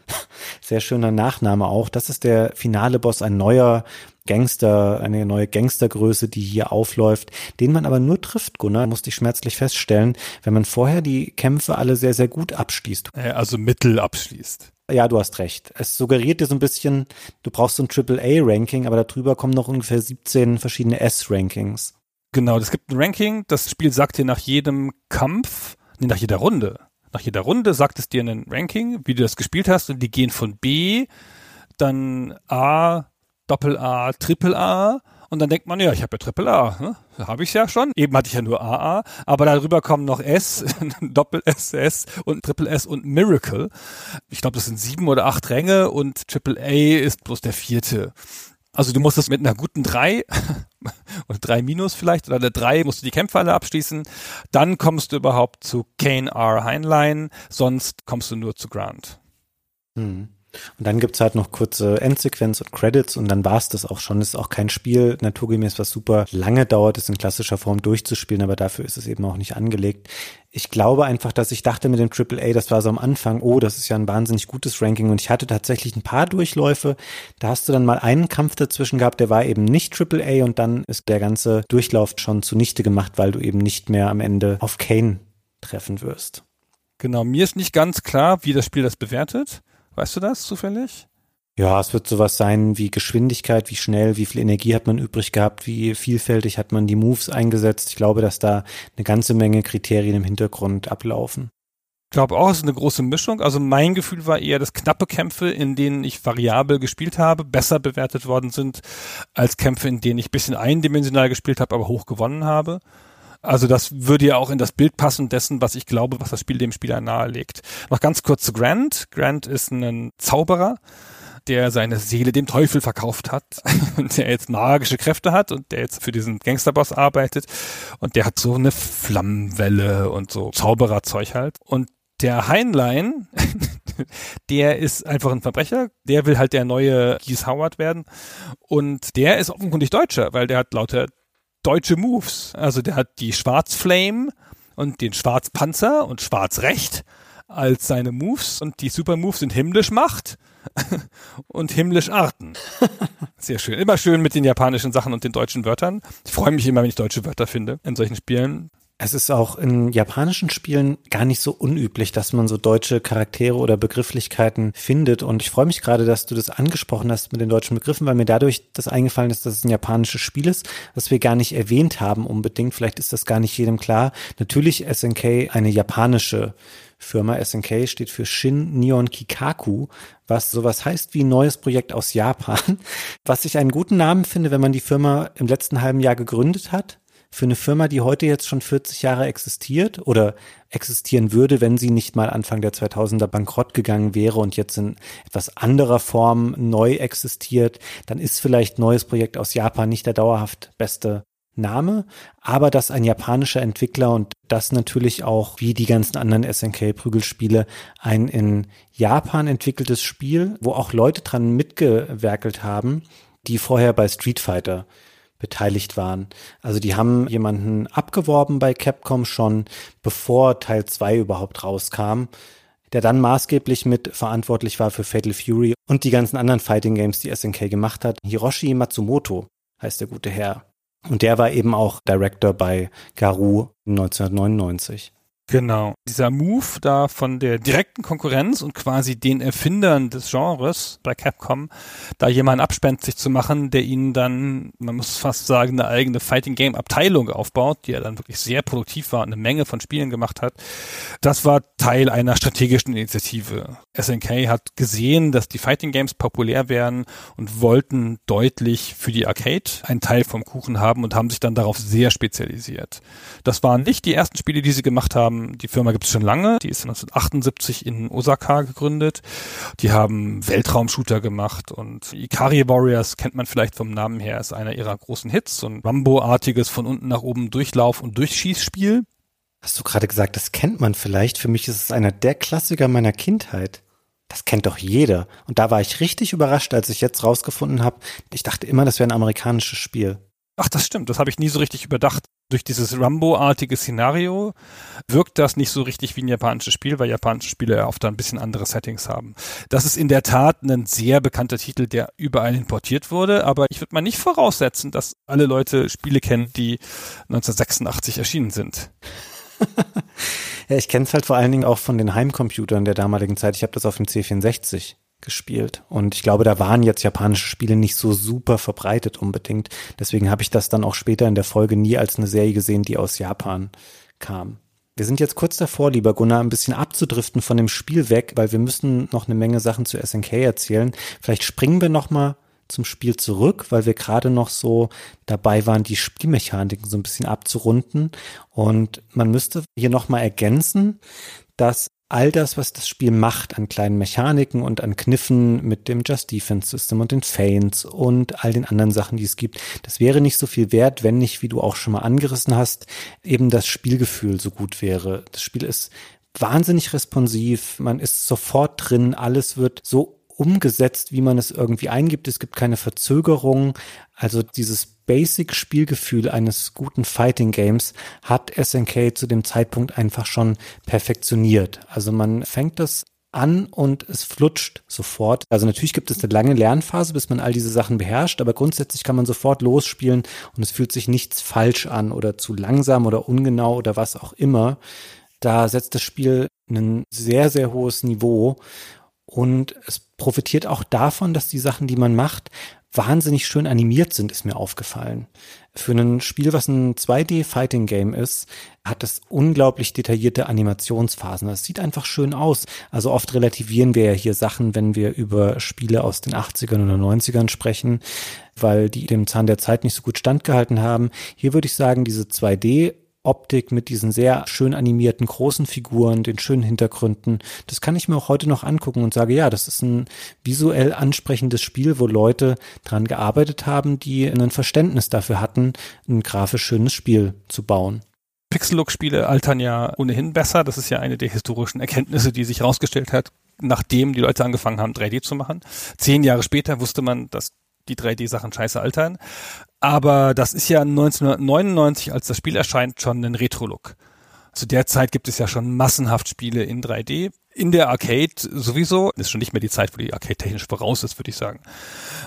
sehr schöner Nachname auch. Das ist der finale Boss, ein neuer Gangster, eine neue Gangstergröße, die hier aufläuft, den man aber nur trifft, Gunnar, musste ich schmerzlich feststellen, wenn man vorher die Kämpfe alle sehr, sehr gut abschließt. Also mittel abschließt. Ja, du hast recht. Es suggeriert dir so ein bisschen, du brauchst so ein AAA-Ranking, aber darüber kommen noch ungefähr 17 verschiedene S-Rankings. Genau, es gibt ein Ranking, das Spiel sagt dir nach jedem Kampf, nee, nach jeder Runde. Nach jeder Runde sagt es dir ein Ranking, wie du das gespielt hast, und die gehen von B, dann A, Doppel-A, Triple-A. Und dann denkt man, ja, ich habe ja Triple A, ne? habe ich ja schon. Eben hatte ich ja nur AA, aber darüber kommen noch S, Doppel S, S und Triple S und Miracle. Ich glaube, das sind sieben oder acht Ränge und Triple A ist bloß der vierte. Also du musst es mit einer guten drei oder drei Minus vielleicht oder der drei musst du die Kämpfe alle abschließen. Dann kommst du überhaupt zu Kane R. Heinlein, sonst kommst du nur zu Grant. Hm. Und dann gibt's halt noch kurze Endsequenz und Credits und dann war's das auch schon. Es ist auch kein Spiel, naturgemäß, was super lange dauert, es in klassischer Form durchzuspielen, aber dafür ist es eben auch nicht angelegt. Ich glaube einfach, dass ich dachte mit dem AAA, das war so am Anfang, oh, das ist ja ein wahnsinnig gutes Ranking und ich hatte tatsächlich ein paar Durchläufe. Da hast du dann mal einen Kampf dazwischen gehabt, der war eben nicht AAA und dann ist der ganze Durchlauf schon zunichte gemacht, weil du eben nicht mehr am Ende auf Kane treffen wirst. Genau, mir ist nicht ganz klar, wie das Spiel das bewertet. Weißt du das zufällig? Ja, es wird sowas sein wie Geschwindigkeit, wie schnell, wie viel Energie hat man übrig gehabt, wie vielfältig hat man die Moves eingesetzt. Ich glaube, dass da eine ganze Menge Kriterien im Hintergrund ablaufen. Ich glaube auch, es ist eine große Mischung. Also mein Gefühl war eher, dass knappe Kämpfe, in denen ich variabel gespielt habe, besser bewertet worden sind, als Kämpfe, in denen ich bisschen eindimensional gespielt habe, aber hoch gewonnen habe. Also das würde ja auch in das Bild passen dessen, was ich glaube, was das Spiel dem Spieler nahelegt. Noch ganz kurz zu Grant. Grant ist ein Zauberer, der seine Seele dem Teufel verkauft hat und der jetzt magische Kräfte hat und der jetzt für diesen Gangsterboss arbeitet und der hat so eine Flammenwelle und so Zaubererzeug halt. Und der Heinlein, der ist einfach ein Verbrecher. Der will halt der neue Keith Howard werden. Und der ist offenkundig Deutscher, weil der hat lauter deutsche Moves. Also der hat die Schwarzflame und den Schwarzpanzer und Schwarzrecht als seine Moves und die Super Moves sind himmlisch Macht und himmlisch Arten. Sehr schön. Immer schön mit den japanischen Sachen und den deutschen Wörtern. Ich freue mich immer, wenn ich deutsche Wörter finde in solchen Spielen. Es ist auch in japanischen Spielen gar nicht so unüblich, dass man so deutsche Charaktere oder Begrifflichkeiten findet. Und ich freue mich gerade, dass du das angesprochen hast mit den deutschen Begriffen, weil mir dadurch das eingefallen ist, dass es ein japanisches Spiel ist, was wir gar nicht erwähnt haben unbedingt. Vielleicht ist das gar nicht jedem klar. Natürlich SNK eine japanische Firma. SNK steht für Shin Neon Kikaku, was sowas heißt wie neues Projekt aus Japan. Was ich einen guten Namen finde, wenn man die Firma im letzten halben Jahr gegründet hat für eine Firma, die heute jetzt schon 40 Jahre existiert oder existieren würde, wenn sie nicht mal Anfang der 2000er bankrott gegangen wäre und jetzt in etwas anderer Form neu existiert, dann ist vielleicht neues Projekt aus Japan nicht der dauerhaft beste Name, aber dass ein japanischer Entwickler und das natürlich auch wie die ganzen anderen SNK-Prügelspiele ein in Japan entwickeltes Spiel, wo auch Leute dran mitgewerkelt haben, die vorher bei Street Fighter beteiligt waren. Also die haben jemanden abgeworben bei Capcom schon, bevor Teil 2 überhaupt rauskam, der dann maßgeblich mit verantwortlich war für Fatal Fury und die ganzen anderen Fighting Games, die SNK gemacht hat. Hiroshi Matsumoto heißt der gute Herr. Und der war eben auch Director bei Garou 1999. Genau. Dieser Move da von der direkten Konkurrenz und quasi den Erfindern des Genres bei Capcom, da jemanden abspenstig zu machen, der ihnen dann, man muss fast sagen, eine eigene Fighting Game Abteilung aufbaut, die er dann wirklich sehr produktiv war und eine Menge von Spielen gemacht hat. Das war Teil einer strategischen Initiative. SNK hat gesehen, dass die Fighting Games populär werden und wollten deutlich für die Arcade einen Teil vom Kuchen haben und haben sich dann darauf sehr spezialisiert. Das waren nicht die ersten Spiele, die sie gemacht haben haben, die Firma gibt es schon lange, die ist 1978 in Osaka gegründet. Die haben Weltraumshooter gemacht und Ikari Warriors kennt man vielleicht vom Namen her, ist einer ihrer großen Hits, so ein Rambo-artiges von unten nach oben Durchlauf- und Durchschießspiel. Hast du gerade gesagt, das kennt man vielleicht? Für mich ist es einer der Klassiker meiner Kindheit. Das kennt doch jeder. Und da war ich richtig überrascht, als ich jetzt rausgefunden habe. Ich dachte immer, das wäre ein amerikanisches Spiel. Ach, das stimmt. Das habe ich nie so richtig überdacht. Durch dieses Rambo-artige Szenario wirkt das nicht so richtig wie ein japanisches Spiel, weil japanische Spiele ja oft ein bisschen andere Settings haben. Das ist in der Tat ein sehr bekannter Titel, der überall importiert wurde, aber ich würde mal nicht voraussetzen, dass alle Leute Spiele kennen, die 1986 erschienen sind. ja, ich kenne es halt vor allen Dingen auch von den Heimcomputern der damaligen Zeit. Ich habe das auf dem C64 gespielt. Und ich glaube, da waren jetzt japanische Spiele nicht so super verbreitet unbedingt. Deswegen habe ich das dann auch später in der Folge nie als eine Serie gesehen, die aus Japan kam. Wir sind jetzt kurz davor, lieber Gunnar, ein bisschen abzudriften von dem Spiel weg, weil wir müssen noch eine Menge Sachen zu SNK erzählen. Vielleicht springen wir noch mal zum Spiel zurück, weil wir gerade noch so dabei waren, die Spielmechaniken so ein bisschen abzurunden. Und man müsste hier noch mal ergänzen, dass all das, was das Spiel macht an kleinen Mechaniken und an Kniffen mit dem Just Defense System und den Feints und all den anderen Sachen, die es gibt, das wäre nicht so viel wert, wenn nicht, wie du auch schon mal angerissen hast, eben das Spielgefühl so gut wäre. Das Spiel ist wahnsinnig responsiv, man ist sofort drin, alles wird so umgesetzt, wie man es irgendwie eingibt. Es gibt keine Verzögerung. Also dieses Basic-Spielgefühl eines guten Fighting Games hat SNK zu dem Zeitpunkt einfach schon perfektioniert. Also man fängt das an und es flutscht sofort. Also natürlich gibt es eine lange Lernphase, bis man all diese Sachen beherrscht, aber grundsätzlich kann man sofort losspielen und es fühlt sich nichts falsch an oder zu langsam oder ungenau oder was auch immer. Da setzt das Spiel ein sehr, sehr hohes Niveau und es profitiert auch davon, dass die Sachen, die man macht, wahnsinnig schön animiert sind, ist mir aufgefallen. Für ein Spiel, was ein 2D-Fighting-Game ist, hat es unglaublich detaillierte Animationsphasen. Das sieht einfach schön aus. Also oft relativieren wir ja hier Sachen, wenn wir über Spiele aus den 80ern oder 90ern sprechen, weil die dem Zahn der Zeit nicht so gut standgehalten haben. Hier würde ich sagen, diese 2D Optik mit diesen sehr schön animierten großen Figuren, den schönen Hintergründen. Das kann ich mir auch heute noch angucken und sage, ja, das ist ein visuell ansprechendes Spiel, wo Leute dran gearbeitet haben, die ein Verständnis dafür hatten, ein grafisch schönes Spiel zu bauen. Pixel-Look-Spiele altern ja ohnehin besser. Das ist ja eine der historischen Erkenntnisse, die sich herausgestellt hat. nachdem die Leute angefangen haben, 3D zu machen. Zehn Jahre später wusste man, dass die 3D-Sachen scheiße altern. Aber das ist ja 1999, als das Spiel erscheint, schon ein Retro-Look. Zu der Zeit gibt es ja schon massenhaft Spiele in 3D. In der Arcade sowieso. Ist schon nicht mehr die Zeit, wo die Arcade technisch voraus ist, würde ich sagen.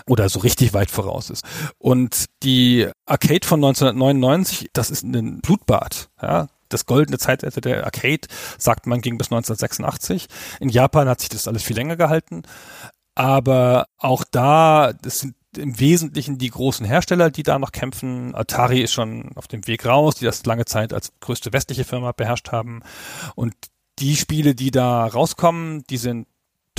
Oder so richtig weit voraus ist. Und die Arcade von 1999, das ist ein Blutbad. Ja, das goldene Zeitalter der Arcade, sagt man, ging bis 1986. In Japan hat sich das alles viel länger gehalten. Aber auch da, das sind im Wesentlichen die großen Hersteller, die da noch kämpfen. Atari ist schon auf dem Weg raus, die das lange Zeit als größte westliche Firma beherrscht haben. Und die Spiele, die da rauskommen, die sind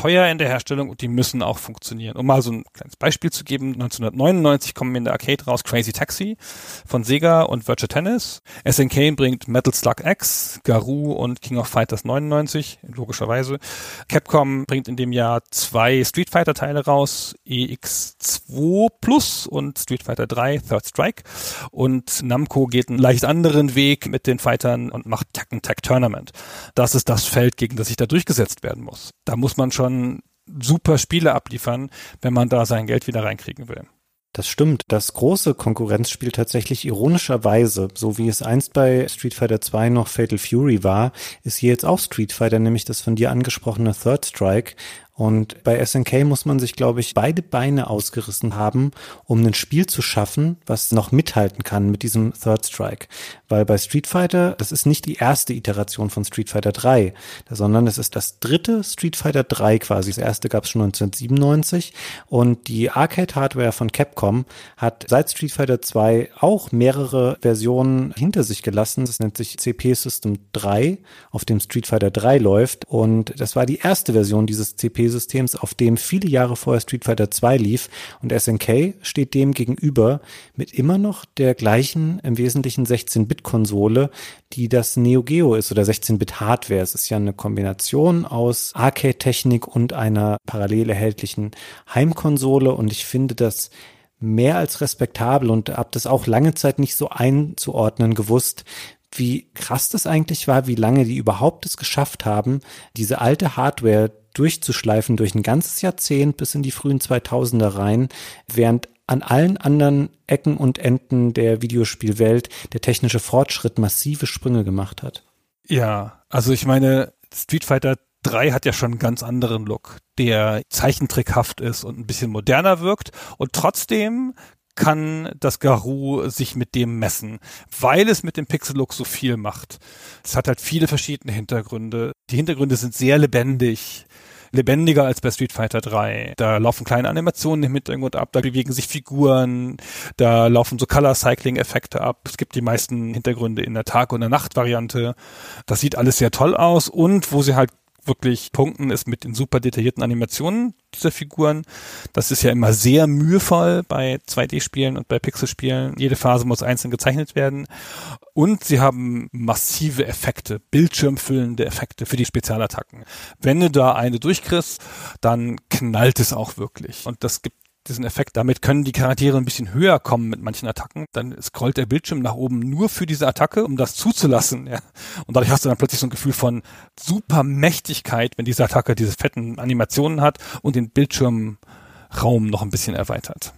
teuer in der Herstellung und die müssen auch funktionieren. Um mal so ein kleines Beispiel zu geben, 1999 kommen in der Arcade raus Crazy Taxi von Sega und Virtua Tennis. SNK bringt Metal Slug X, Garou und King of Fighters 99, logischerweise. Capcom bringt in dem Jahr zwei Street Fighter Teile raus, EX2 Plus und Street Fighter 3 Third Strike. Und Namco geht einen leicht anderen Weg mit den Fightern und macht Tekken Tag Tournament. Das ist das Feld, gegen das sich da durchgesetzt werden muss. Da muss man schon schon super Spiele abliefern, wenn man da sein Geld wieder reinkriegen will. Das stimmt. Das große Konkurrenzspiel tatsächlich ironischerweise, so wie es einst bei Street Fighter 2 noch Fatal Fury war, ist hier jetzt auch Street Fighter, nämlich das von dir angesprochene Third Strike. Und bei SNK muss man sich, glaube ich, beide Beine ausgerissen haben, um ein Spiel zu schaffen, was noch mithalten kann mit diesem Third Strike. Weil bei Street Fighter, das ist nicht die erste Iteration von Street Fighter 3, sondern es ist das dritte Street Fighter 3 quasi. Das erste gab es schon 1997 und die Arcade-Hardware von Capcom hat seit Street Fighter 2 auch mehrere Versionen hinter sich gelassen. Das nennt sich CP System 3, auf dem Street Fighter 3 läuft und das war die erste Version dieses CP Systems, auf dem viele Jahre vorher Street Fighter 2 lief. Und SNK steht dem gegenüber mit immer noch der gleichen, im Wesentlichen 16-Bit-Konsole, die das Neo Geo ist oder 16-Bit-Hardware. Es ist ja eine Kombination aus Arcade-Technik und einer parallel erhältlichen Heimkonsole. Und ich finde das mehr als respektabel und habe das auch lange Zeit nicht so einzuordnen gewusst, wie krass das eigentlich war, wie lange die überhaupt es geschafft haben, diese alte Hardware durchzuschleifen durch ein ganzes Jahrzehnt bis in die frühen 2000er rein, während an allen anderen Ecken und Enden der Videospielwelt der technische Fortschritt massive Sprünge gemacht hat. Ja, also ich meine, Street Fighter 3 hat ja schon einen ganz anderen Look, der zeichentrickhaft ist und ein bisschen moderner wirkt und trotzdem kann das Garou sich mit dem messen, weil es mit dem Pixel-Look so viel macht. Es hat halt viele verschiedene Hintergründe. Die Hintergründe sind sehr lebendig lebendiger als bei Street Fighter 3. Da laufen kleine Animationen im Hintergrund ab, da bewegen sich Figuren, da laufen so Color Cycling Effekte ab. Es gibt die meisten Hintergründe in der Tag- und der Nacht-Variante. Das sieht alles sehr toll aus und wo sie halt wirklich punkten, ist mit den super detaillierten Animationen dieser Figuren. Das ist ja immer sehr mühevoll bei 2D-Spielen und bei Pixel-Spielen. Jede Phase muss einzeln gezeichnet werden. Und sie haben massive Effekte, bildschirmfüllende Effekte für die Spezialattacken. Wenn du da eine durchkriegst, dann knallt es auch wirklich. Und das gibt diesen Effekt. Damit können die Charaktere ein bisschen höher kommen mit manchen Attacken. Dann scrollt der Bildschirm nach oben nur für diese Attacke, um das zuzulassen. Ja. Und dadurch hast du dann plötzlich so ein Gefühl von super Mächtigkeit, wenn diese Attacke diese fetten Animationen hat und den Bildschirmraum noch ein bisschen erweitert.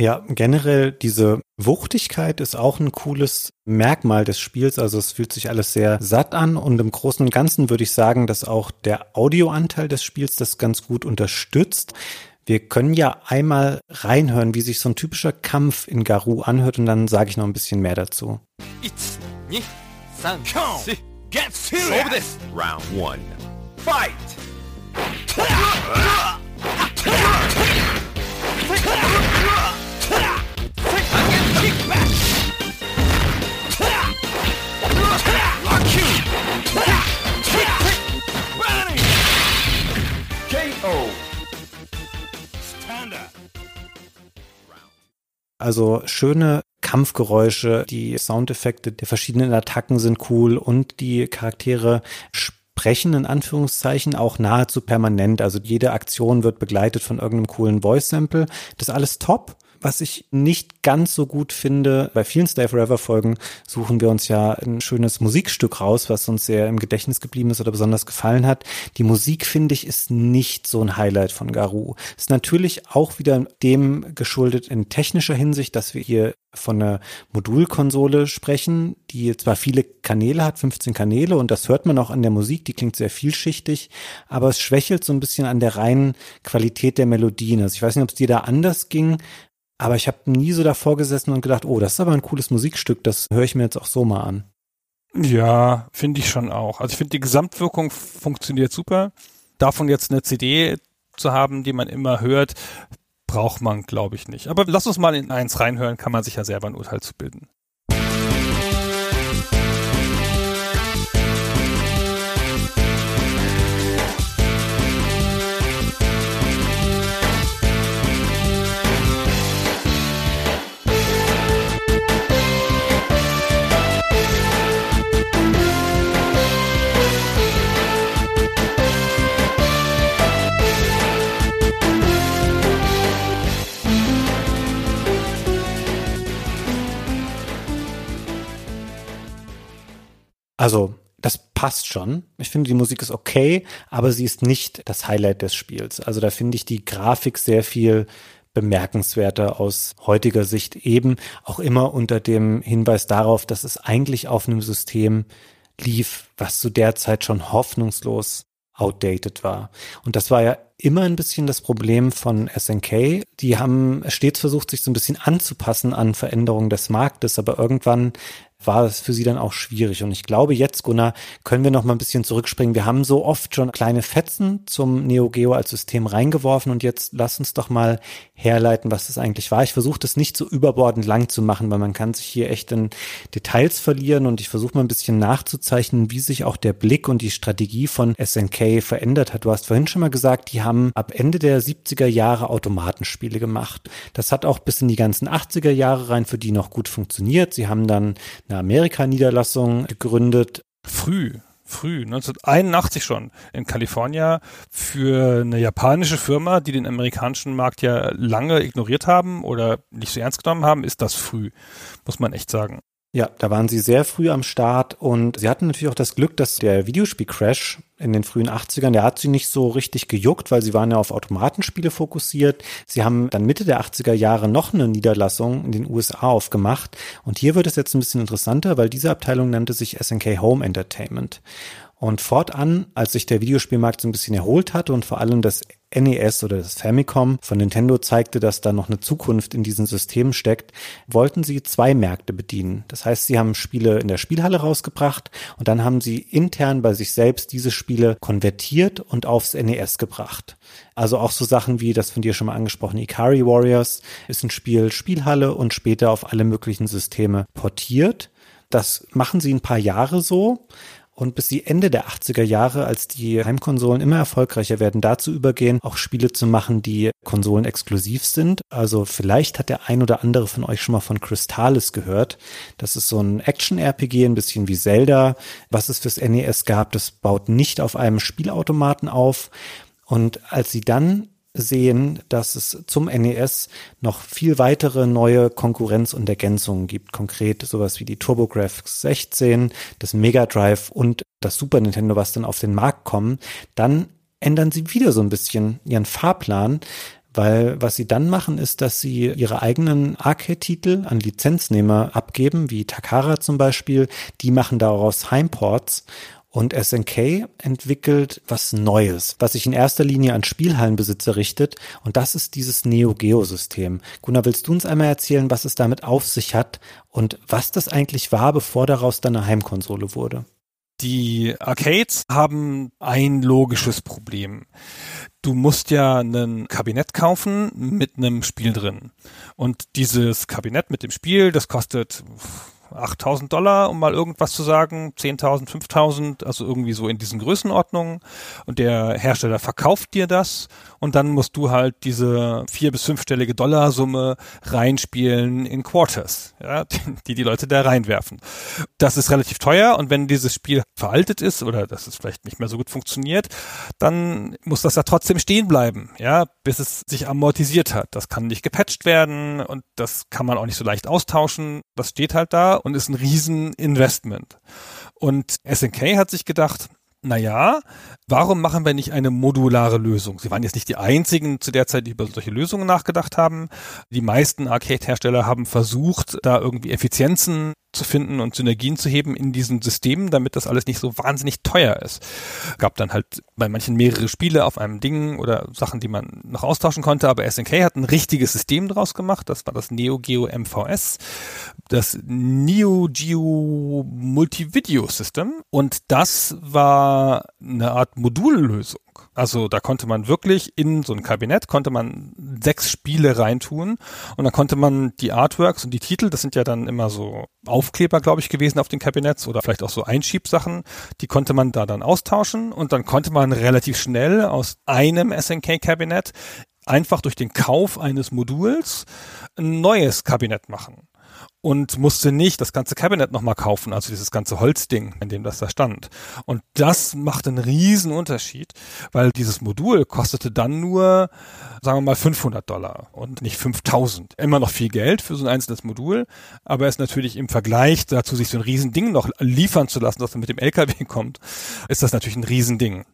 Ja, generell diese Wuchtigkeit ist auch ein cooles Merkmal des Spiels. Also es fühlt sich alles sehr satt an und im Großen und Ganzen würde ich sagen, dass auch der Audioanteil des Spiels das ganz gut unterstützt. Wir können ja einmal reinhören, wie sich so ein typischer Kampf in Garou anhört und dann sage ich noch ein bisschen mehr dazu. 1, 2, 3, 4. Get serious! Round 1. Fight! Also schöne Kampfgeräusche, die Soundeffekte der verschiedenen Attacken sind cool und die Charaktere sprechen in Anführungszeichen auch nahezu permanent. Also jede Aktion wird begleitet von irgendeinem coolen Voice-Sample. Das ist alles top Was ich nicht ganz so gut finde, bei vielen Stay Forever Folgen suchen wir uns ja ein schönes Musikstück raus, was uns sehr im Gedächtnis geblieben ist oder besonders gefallen hat. Die Musik, finde ich, ist nicht so ein Highlight von Garou. Ist natürlich auch wieder dem geschuldet in technischer Hinsicht, dass wir hier von einer Modulkonsole sprechen, die zwar viele Kanäle hat, 15 Kanäle, und das hört man auch an der Musik, die klingt sehr vielschichtig, aber es schwächelt so ein bisschen an der reinen Qualität der Melodien. Also ich weiß nicht, ob es dir da anders ging, aber ich habe nie so davor gesessen und gedacht, oh, das ist aber ein cooles Musikstück, das höre ich mir jetzt auch so mal an. Ja, finde ich schon auch. Also ich finde, die Gesamtwirkung funktioniert super. Davon jetzt eine CD zu haben, die man immer hört, braucht man, glaube ich, nicht. Aber lass uns mal in eins reinhören, kann man sich ja selber ein Urteil zu bilden. Also, das passt schon. Ich finde, die Musik ist okay, aber sie ist nicht das Highlight des Spiels. Also da finde ich die Grafik sehr viel bemerkenswerter aus heutiger Sicht eben auch immer unter dem Hinweis darauf, dass es eigentlich auf einem System lief, was zu der Zeit schon hoffnungslos outdated war. Und das war ja immer ein bisschen das Problem von SNK. Die haben stets versucht, sich so ein bisschen anzupassen an Veränderungen des Marktes, aber irgendwann war es für sie dann auch schwierig. Und ich glaube, jetzt, Gunnar, können wir noch mal ein bisschen zurückspringen. Wir haben so oft schon kleine Fetzen zum Neo Geo als System reingeworfen und jetzt lass uns doch mal herleiten, was das eigentlich war. Ich versuche das nicht so überbordend lang zu machen, weil man kann sich hier echt in Details verlieren und ich versuche mal ein bisschen nachzuzeichnen, wie sich auch der Blick und die Strategie von SNK verändert hat. Du hast vorhin schon mal gesagt, die haben ab Ende der 70er Jahre Automatenspiele gemacht. Das hat auch bis in die ganzen 80er Jahre rein für die noch gut funktioniert. Sie haben dann eine Amerika-Niederlassung gegründet. Früh, früh, 1981 schon in Kalifornien für eine japanische Firma, die den amerikanischen Markt ja lange ignoriert haben oder nicht so ernst genommen haben, ist das früh, muss man echt sagen. Ja, da waren sie sehr früh am Start und sie hatten natürlich auch das Glück, dass der Videospiel-Crash in den frühen 80ern, der hat sie nicht so richtig gejuckt, weil sie waren ja auf Automatenspiele fokussiert. Sie haben dann Mitte der 80er Jahre noch eine Niederlassung in den USA aufgemacht und hier wird es jetzt ein bisschen interessanter, weil diese Abteilung nannte sich SNK Home Entertainment. Und fortan, als sich der Videospielmarkt so ein bisschen erholt hatte und vor allem das NES oder das Famicom von Nintendo zeigte, dass da noch eine Zukunft in diesen Systemen steckt, wollten sie zwei Märkte bedienen. Das heißt, sie haben Spiele in der Spielhalle rausgebracht und dann haben sie intern bei sich selbst diese Spiele konvertiert und aufs NES gebracht. Also auch so Sachen wie das von dir schon mal angesprochene Ikari Warriors ist ein Spiel Spielhalle und später auf alle möglichen Systeme portiert. Das machen sie ein paar Jahre so und bis die Ende der 80er Jahre, als die Heimkonsolen immer erfolgreicher werden, dazu übergehen, auch Spiele zu machen, die Konsolen exklusiv sind. Also vielleicht hat der ein oder andere von euch schon mal von Crystalis gehört. Das ist so ein Action-RPG, ein bisschen wie Zelda, was es fürs NES gab. Das baut nicht auf einem Spielautomaten auf. Und als sie dann sehen, dass es zum NES noch viel weitere neue Konkurrenz und Ergänzungen gibt. Konkret sowas wie die TurboGrafx 16, das Mega Drive und das Super Nintendo, was dann auf den Markt kommen. Dann ändern sie wieder so ein bisschen ihren Fahrplan, weil was sie dann machen, ist, dass sie ihre eigenen Arcade-Titel an Lizenznehmer abgeben, wie Takara zum Beispiel. Die machen daraus Heimports und SNK entwickelt was Neues, was sich in erster Linie an Spielhallenbesitzer richtet. Und das ist dieses Neo Geo System. Gunnar, willst du uns einmal erzählen, was es damit auf sich hat und was das eigentlich war, bevor daraus dann eine Heimkonsole wurde? Die Arcades haben ein logisches Problem. Du musst ja ein Kabinett kaufen mit einem Spiel drin. Und dieses Kabinett mit dem Spiel, das kostet 8000 Dollar, um mal irgendwas zu sagen, 10.000, 5.000, also irgendwie so in diesen Größenordnungen. Und der Hersteller verkauft dir das und dann musst du halt diese vier- bis fünfstellige Dollarsumme reinspielen in Quarters, ja, die die Leute da reinwerfen. Das ist relativ teuer und wenn dieses Spiel veraltet ist oder das ist vielleicht nicht mehr so gut funktioniert, dann muss das da trotzdem stehen bleiben, ja, bis es sich amortisiert hat. Das kann nicht gepatcht werden und das kann man auch nicht so leicht austauschen. Das steht halt da und ist ein Rieseninvestment. Und SNK hat sich gedacht, naja, warum machen wir nicht eine modulare Lösung? Sie waren jetzt nicht die einzigen zu der Zeit, die über solche Lösungen nachgedacht haben. Die meisten Arcade-Hersteller haben versucht, da irgendwie Effizienzen zu finden und Synergien zu heben in diesen Systemen, damit das alles nicht so wahnsinnig teuer ist. Gab dann halt bei manchen mehrere Spiele auf einem Ding oder Sachen, die man noch austauschen konnte, aber SNK hat ein richtiges System draus gemacht. Das war das Neo Geo MVS, das Neo Geo Multivideo System und das war eine Art Modullösung. Also da konnte man wirklich in so ein Kabinett konnte man sechs Spiele reintun und dann konnte man die Artworks und die Titel, das sind ja dann immer so Aufkleber, glaube ich, gewesen auf den Kabinetts oder vielleicht auch so Einschiebsachen, die konnte man da dann austauschen und dann konnte man relativ schnell aus einem SNK-Kabinett einfach durch den Kauf eines Moduls ein neues Kabinett machen und musste nicht das ganze Cabinet nochmal kaufen, also dieses ganze Holzding, in dem das da stand. Und das macht einen riesen Unterschied, weil dieses Modul kostete dann nur, sagen wir mal, 500 Dollar und nicht 5000. Immer noch viel Geld für so ein einzelnes Modul, aber es natürlich im Vergleich dazu, sich so ein riesen Ding noch liefern zu lassen, das dann mit dem LKW kommt, ist das natürlich ein riesen Ding.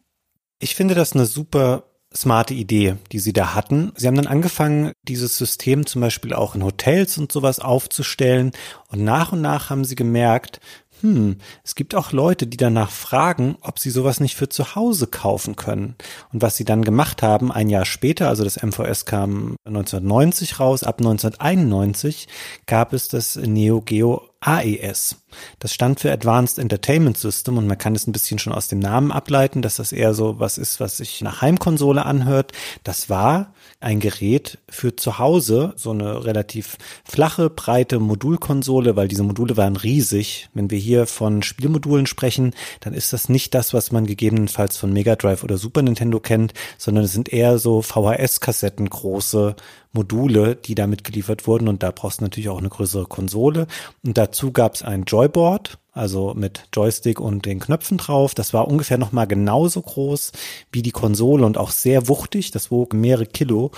Ich finde das eine super smarte Idee, die sie da hatten. Sie haben dann angefangen, dieses System zum Beispiel auch in Hotels und sowas aufzustellen. Und nach und nach haben sie gemerkt, hm, es gibt auch Leute, die danach fragen, ob sie sowas nicht für zu Hause kaufen können. Und was sie dann gemacht haben, ein Jahr später, also das MVS kam 1990 raus, ab 1991 gab es das Neo Geo AES. Das stand für Advanced Entertainment System und man kann es ein bisschen schon aus dem Namen ableiten, dass das eher so was ist, was sich nach Heimkonsole anhört. Das war ein Gerät für zu Hause, so eine relativ flache, breite Modulkonsole, weil diese Module waren riesig. Wenn wir hier von Spielmodulen sprechen, dann ist das nicht das, was man gegebenenfalls von Mega Drive oder Super Nintendo kennt, sondern es sind eher so VHS-Kassetten große Module, die damit geliefert wurden und da brauchst du natürlich auch eine größere Konsole und dazu gab es ein Joyboard, also mit Joystick und den Knöpfen drauf. Das war ungefähr noch mal genauso groß wie die Konsole und auch sehr wuchtig. Das wog mehrere Kilo.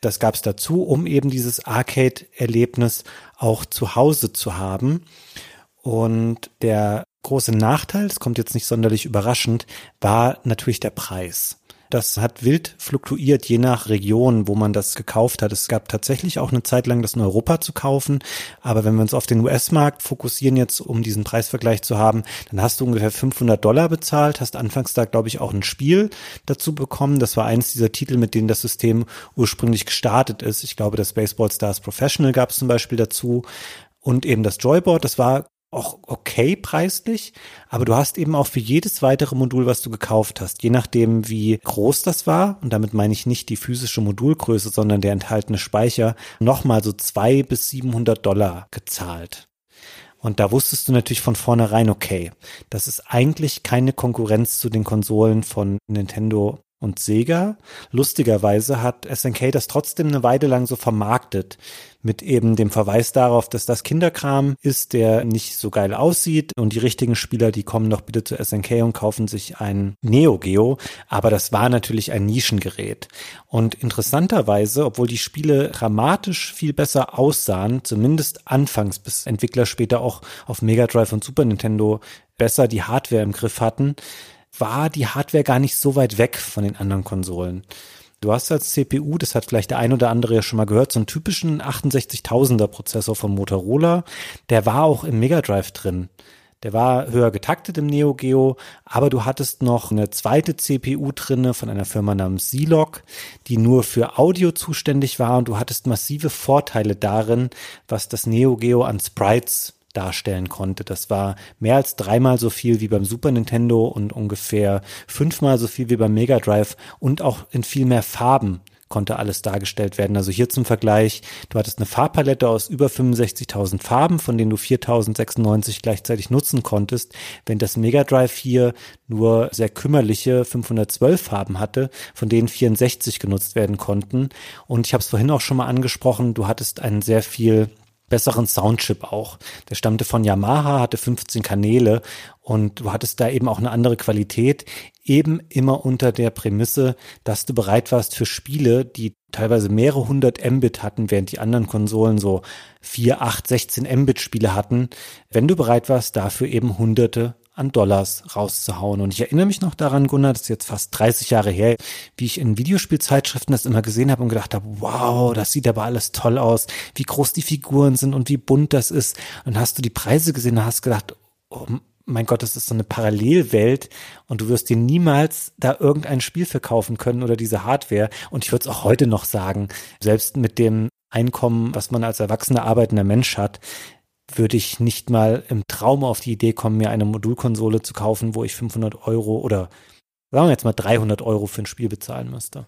Das gab es dazu, um eben dieses Arcade-Erlebnis auch zu Hause zu haben. Und der große Nachteil, es kommt jetzt nicht sonderlich überraschend, war natürlich der Preis. Das hat wild fluktuiert, je nach Region, wo man das gekauft hat. Es gab tatsächlich auch eine Zeit lang, das in Europa zu kaufen. Aber wenn wir uns auf den US-Markt fokussieren jetzt, um diesen Preisvergleich zu haben, dann hast du ungefähr 500 Dollar bezahlt, hast anfangs da, glaube ich, auch ein Spiel dazu bekommen. Das war eins dieser Titel, mit denen das System ursprünglich gestartet ist. Ich glaube, das Baseball Stars Professional gab es zum Beispiel dazu und eben das Joyboard, das war auch okay preislich, aber du hast eben auch für jedes weitere Modul, was du gekauft hast, je nachdem wie groß das war, und damit meine ich nicht die physische Modulgröße, sondern der enthaltene Speicher, nochmal so zwei bis 700 Dollar gezahlt. Und da wusstest du natürlich von vornherein, okay, das ist eigentlich keine Konkurrenz zu den Konsolen von Nintendo und Sega. Lustigerweise hat SNK das trotzdem eine Weile lang so vermarktet, mit eben dem Verweis darauf, dass das Kinderkram ist, der nicht so geil aussieht und die richtigen Spieler, die kommen doch bitte zu SNK und kaufen sich ein Neo Geo, aber das war natürlich ein Nischengerät. Und interessanterweise, obwohl die Spiele dramatisch viel besser aussahen, zumindest anfangs, bis Entwickler später auch auf Mega Drive und Super Nintendo besser die Hardware im Griff hatten, war die Hardware gar nicht so weit weg von den anderen Konsolen. Du hast als CPU, das hat vielleicht der ein oder andere ja schon mal gehört, so einen typischen 68.000er Prozessor von Motorola. Der war auch im Mega Drive drin. Der war höher getaktet im Neo Geo, aber du hattest noch eine zweite CPU drinne von einer Firma namens Zilog, die nur für Audio zuständig war und du hattest massive Vorteile darin, was das Neo Geo an Sprites darstellen konnte. Das war mehr als dreimal so viel wie beim Super Nintendo und ungefähr fünfmal so viel wie beim Mega Drive und auch in viel mehr Farben konnte alles dargestellt werden. Also hier zum Vergleich, du hattest eine Farbpalette aus über 65.000 Farben, von denen du 4.096 gleichzeitig nutzen konntest, wenn das Mega Drive hier nur sehr kümmerliche 512 Farben hatte, von denen 64 genutzt werden konnten. Und ich habe es vorhin auch schon mal angesprochen, du hattest einen sehr viel besseren Soundchip auch. Der stammte von Yamaha, hatte 15 Kanäle und du hattest da eben auch eine andere Qualität, eben immer unter der Prämisse, dass du bereit warst für Spiele, die teilweise mehrere hundert Mbit hatten, während die anderen Konsolen so 4, 8, 16 Mbit Spiele hatten, wenn du bereit warst, dafür eben hunderte an Dollars rauszuhauen. Und ich erinnere mich noch daran, Gunnar, das ist jetzt fast 30 Jahre her, wie ich in Videospielzeitschriften das immer gesehen habe und gedacht habe, wow, das sieht aber alles toll aus, wie groß die Figuren sind und wie bunt das ist. Und hast du die Preise gesehen und hast gedacht, oh mein Gott, das ist so eine Parallelwelt und du wirst dir niemals da irgendein Spiel verkaufen können oder diese Hardware. Und ich würde es auch heute noch sagen, selbst mit dem Einkommen, was man als erwachsener arbeitender Mensch hat, würde ich nicht mal im Traum auf die Idee kommen, mir eine Modulkonsole zu kaufen, wo ich 500 Euro oder sagen wir jetzt mal 300 Euro für ein Spiel bezahlen müsste.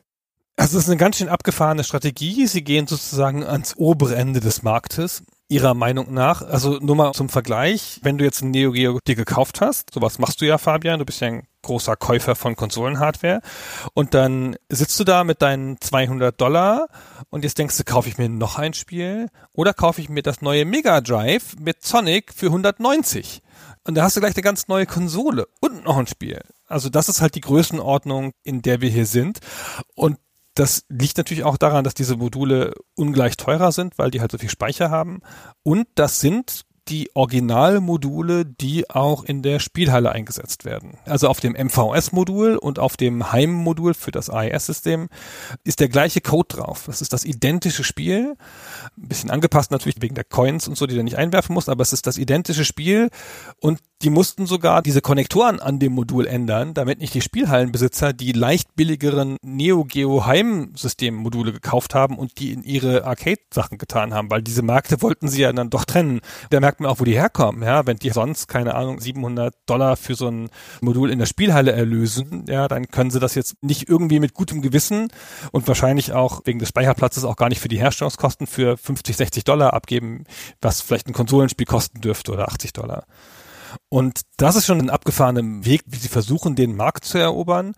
Also es ist eine ganz schön abgefahrene Strategie. Sie gehen sozusagen ans obere Ende des Marktes. Ihrer Meinung nach, also nur mal zum Vergleich, wenn du jetzt ein Neo Geo dir gekauft hast, sowas machst du ja, Fabian, du bist ja ein großer Käufer von Konsolenhardware und dann sitzt du da mit deinen 200 Dollar und jetzt denkst du, kaufe ich mir noch ein Spiel oder kaufe ich mir das neue Mega Drive mit Sonic für 190 und da hast du gleich eine ganz neue Konsole und noch ein Spiel. Also das ist halt die Größenordnung, in der wir hier sind und das liegt natürlich auch daran, dass diese Module ungleich teurer sind, weil die halt so viel Speicher haben. Und das sind die Originalmodule, die auch in der Spielhalle eingesetzt werden. Also auf dem MVS-Modul und auf dem Heimmodul für das AES-System ist der gleiche Code drauf. Das ist das identische Spiel. Ein bisschen angepasst natürlich wegen der Coins und so, die du nicht einwerfen musst, aber es ist das identische Spiel und die mussten sogar diese Konnektoren an dem Modul ändern, damit nicht die Spielhallenbesitzer die leicht billigeren Neo Geo Heim-System-Module gekauft haben und die in ihre Arcade-Sachen getan haben, weil diese Märkte wollten sie ja dann doch trennen. Da merkt man auch, wo die herkommen, ja, wenn die sonst, keine Ahnung, 700 Dollar für so ein Modul in der Spielhalle erlösen, ja, dann können sie das jetzt nicht irgendwie mit gutem Gewissen und wahrscheinlich auch wegen des Speicherplatzes auch gar nicht für die Herstellungskosten für 50, 60 Dollar abgeben, was vielleicht ein Konsolenspiel kosten dürfte oder 80 Dollar. Und das ist schon ein abgefahrener Weg, wie sie versuchen, den Markt zu erobern.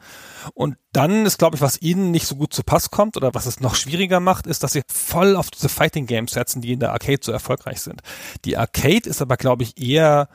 Und dann ist, glaube ich, was ihnen nicht so gut zu Pass kommt oder was es noch schwieriger macht, ist, dass sie voll auf diese Fighting Games setzen, die in der Arcade so erfolgreich sind. Die Arcade ist aber, glaube ich, eher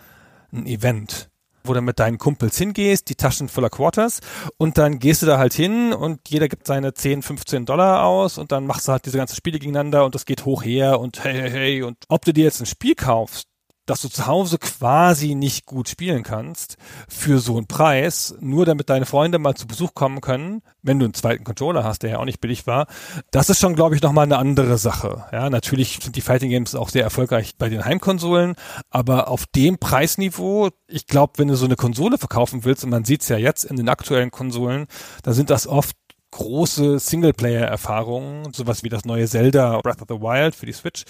ein Event wo du mit deinen Kumpels hingehst, die Taschen voller Quarters und dann gehst du da halt hin und jeder gibt seine 10, 15 Dollar aus und dann machst du halt diese ganzen Spiele gegeneinander und das geht hoch her und hey, hey, hey und ob du dir jetzt ein Spiel kaufst, dass du zu Hause quasi nicht gut spielen kannst für so einen Preis, nur damit deine Freunde mal zu Besuch kommen können, wenn du einen zweiten Controller hast, der ja auch nicht billig war. Das ist schon, glaube ich, nochmal eine andere Sache. Ja, natürlich sind die Fighting Games auch sehr erfolgreich bei den Heimkonsolen, aber auf dem Preisniveau, ich glaube, wenn du so eine Konsole verkaufen willst, und man sieht es ja jetzt in den aktuellen Konsolen, da sind das oft große Singleplayer-Erfahrungen, sowas wie das neue Zelda Breath of the Wild für die Switch,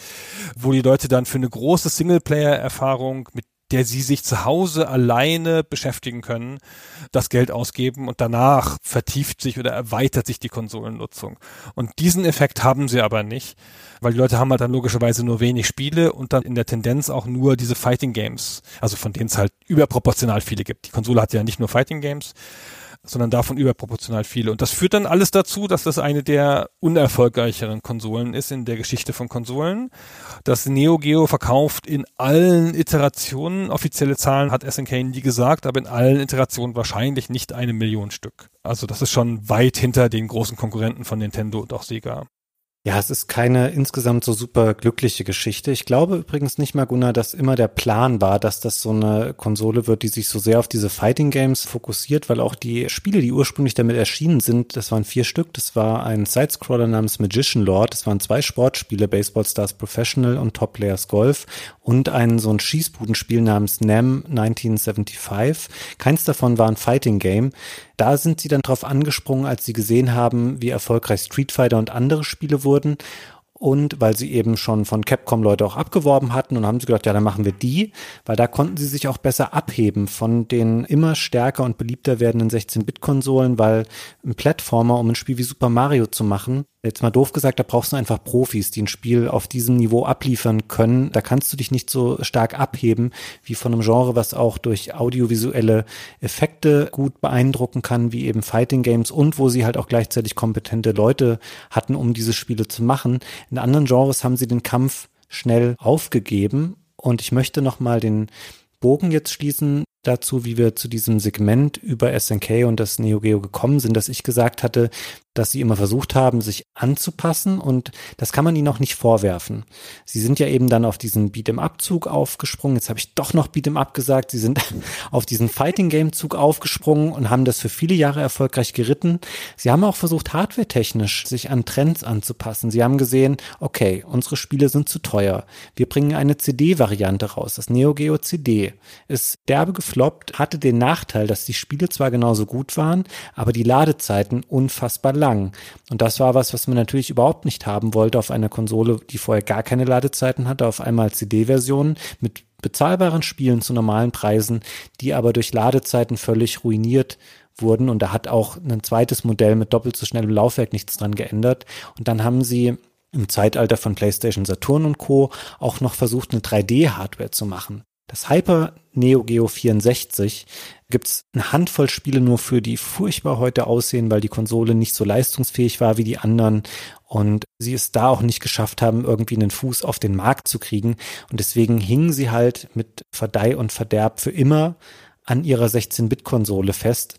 wo die Leute dann für eine große Singleplayer-Erfahrung, mit der sie sich zu Hause alleine beschäftigen können, das Geld ausgeben und danach vertieft sich oder erweitert sich die Konsolennutzung. Und diesen Effekt haben sie aber nicht, weil die Leute haben halt dann logischerweise nur wenig Spiele und dann in der Tendenz auch nur diese Fighting Games, also von denen es halt überproportional viele gibt. Die Konsole hat ja nicht nur Fighting Games, sondern davon überproportional viele. Und das führt dann alles dazu, dass das eine der unerfolgreicheren Konsolen ist in der Geschichte von Konsolen. Das Neo Geo verkauft in allen Iterationen, offizielle Zahlen hat SNK nie gesagt, aber in allen Iterationen wahrscheinlich nicht eine Million Stück. Also das ist schon weit hinter den großen Konkurrenten von Nintendo und auch Sega. Ja, es ist keine insgesamt so super glückliche Geschichte. Ich glaube übrigens nicht mal, Gunnar, dass immer der Plan war, dass das so eine Konsole wird, die sich so sehr auf diese Fighting Games fokussiert, weil auch die Spiele, die ursprünglich damit erschienen sind, das waren vier Stück. Das war ein Sidescroller namens Magician Lord. Das waren zwei Sportspiele, Baseball Stars Professional und Top Players Golf und ein so ein Schießbudenspiel namens NAM 1975. Keins davon war ein Fighting Game. Da sind sie dann drauf angesprungen, als sie gesehen haben, wie erfolgreich Street Fighter und andere Spiele wurden. Und weil sie eben schon von Capcom Leute auch abgeworben hatten und haben sie gedacht, ja, dann machen wir die, weil da konnten sie sich auch besser abheben von den immer stärker und beliebter werdenden 16-Bit-Konsolen, weil ein Plattformer, um ein Spiel wie Super Mario zu machen, Jetzt mal doof gesagt, da brauchst du einfach Profis, die ein Spiel auf diesem Niveau abliefern können. Da kannst du dich nicht so stark abheben wie von einem Genre, was auch durch audiovisuelle Effekte gut beeindrucken kann, wie eben Fighting Games und wo sie halt auch gleichzeitig kompetente Leute hatten, um diese Spiele zu machen. In anderen Genres haben sie den Kampf schnell aufgegeben und ich möchte nochmal den Bogen jetzt schließen dazu, wie wir zu diesem Segment über SNK und das Neo Geo gekommen sind, dass ich gesagt hatte, dass sie immer versucht haben, sich anzupassen und das kann man ihnen auch nicht vorwerfen. Sie sind ja eben dann auf diesen Beat'em-Up-Zug aufgesprungen. Jetzt habe ich doch noch Beat'em-Up gesagt. Sie sind auf diesen Fighting-Game-Zug aufgesprungen und haben das für viele Jahre erfolgreich geritten. Sie haben auch versucht, hardware-technisch sich an Trends anzupassen. Sie haben gesehen, okay, unsere Spiele sind zu teuer. Wir bringen eine CD-Variante raus. Das Neo Geo CD ist derbe gefloppt, hatte den Nachteil, dass die Spiele zwar genauso gut waren, aber die Ladezeiten unfassbar lang. Und das war was, was man natürlich überhaupt nicht haben wollte auf einer Konsole, die vorher gar keine Ladezeiten hatte, auf einmal CD-Versionen mit bezahlbaren Spielen zu normalen Preisen, die aber durch Ladezeiten völlig ruiniert wurden. Und da hat auch ein zweites Modell mit doppelt so schnellem Laufwerk nichts dran geändert. Und dann haben sie im Zeitalter von PlayStation Saturn und Co. auch noch versucht, eine 3D-Hardware zu machen. Das Hyper Neo Geo 64 gibt's eine Handvoll Spiele nur für, die furchtbar heute aussehen, weil die Konsole nicht so leistungsfähig war wie die anderen und sie es da auch nicht geschafft haben, irgendwie einen Fuß auf den Markt zu kriegen. Und deswegen hingen sie halt mit Verdeih und Verderb für immer an ihrer 16-Bit-Konsole fest.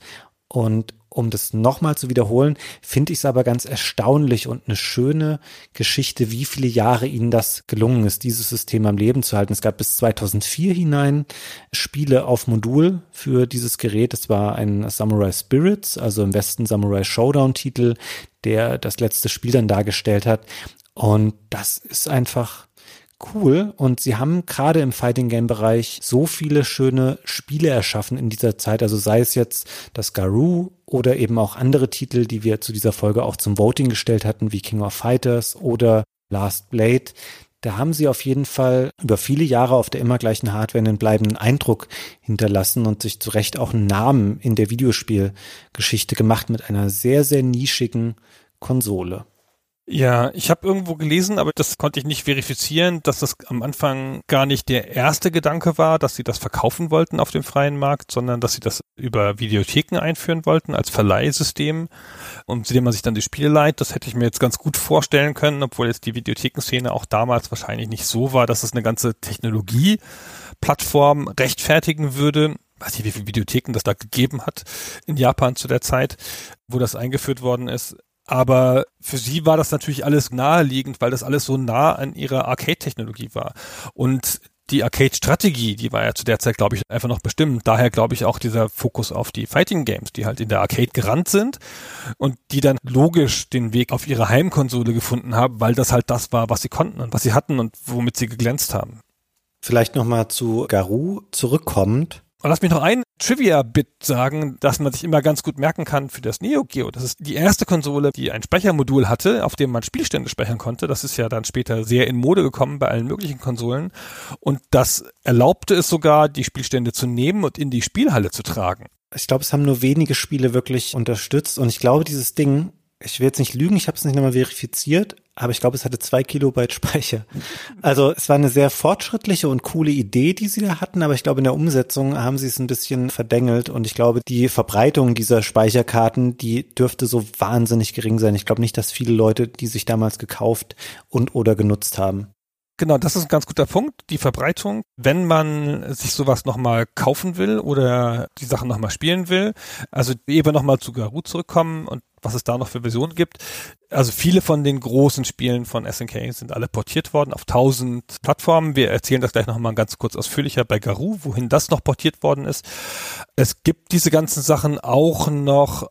Und um das nochmal zu wiederholen, finde ich es aber ganz erstaunlich und eine schöne Geschichte, wie viele Jahre ihnen das gelungen ist, dieses System am Leben zu halten. Es gab bis 2004 hinein Spiele auf Modul für dieses Gerät. Es war ein Samurai Spirits, also im Westen Samurai Showdown Titel, der das letzte Spiel dann dargestellt hat. Und das ist einfach cool und sie haben gerade im Fighting Game Bereich so viele schöne Spiele erschaffen in dieser Zeit, also sei es jetzt das Garou oder eben auch andere Titel, die wir zu dieser Folge auch zum Voting gestellt hatten, wie King of Fighters oder Last Blade. Da haben sie auf jeden Fall über viele Jahre auf der immer gleichen Hardware einen bleibenden Eindruck hinterlassen und sich zu Recht auch einen Namen in der Videospielgeschichte gemacht mit einer sehr, sehr nischigen Konsole. Ja, ich habe irgendwo gelesen, aber das konnte ich nicht verifizieren, dass das am Anfang gar nicht der erste Gedanke war, dass sie das verkaufen wollten auf dem freien Markt, sondern dass sie das über Videotheken einführen wollten als Verleihsystem, um zu dem man sich dann die Spiele leiht. Das hätte ich mir jetzt ganz gut vorstellen können, obwohl jetzt die Videothekenszene auch damals wahrscheinlich nicht so war, dass es eine ganze Technologieplattform rechtfertigen würde weiß nicht, wie viele Videotheken das da gegeben hat in Japan zu der Zeit, wo das eingeführt worden ist. Aber für sie war das natürlich alles naheliegend, weil das alles so nah an ihrer Arcade-Technologie war. Und die Arcade-Strategie, die war ja zu der Zeit, glaube ich, einfach noch bestimmt. Daher glaube ich auch dieser Fokus auf die Fighting Games, die halt in der Arcade gerannt sind und die dann logisch den Weg auf ihre Heimkonsole gefunden haben, weil das halt das war, was sie konnten und was sie hatten und womit sie geglänzt haben. Vielleicht nochmal zu Garou zurückkommend. Und lass mich noch ein Trivia-Bit sagen, dass man sich immer ganz gut merken kann für das Neo Geo. Das ist die erste Konsole, die ein Speichermodul hatte, auf dem man Spielstände speichern konnte. Das ist ja dann später sehr in Mode gekommen bei allen möglichen Konsolen. Und das erlaubte es sogar, die Spielstände zu nehmen und in die Spielhalle zu tragen. Ich glaube, es haben nur wenige Spiele wirklich unterstützt. Und ich glaube, dieses Ding ich will jetzt nicht lügen, ich habe es nicht nochmal verifiziert, aber ich glaube, es hatte zwei Kilobyte Speicher. Also es war eine sehr fortschrittliche und coole Idee, die sie da hatten, aber ich glaube, in der Umsetzung haben sie es ein bisschen verdengelt und ich glaube, die Verbreitung dieser Speicherkarten, die dürfte so wahnsinnig gering sein. Ich glaube nicht, dass viele Leute, die sich damals gekauft und oder genutzt haben. Genau, das ist ein ganz guter Punkt. Die Verbreitung, wenn man sich sowas nochmal kaufen will oder die Sachen nochmal spielen will. Also eben nochmal zu Garou zurückkommen und was es da noch für Versionen gibt. Also viele von den großen Spielen von SNK sind alle portiert worden auf tausend Plattformen. Wir erzählen das gleich nochmal ganz kurz ausführlicher bei Garou, wohin das noch portiert worden ist. Es gibt diese ganzen Sachen auch noch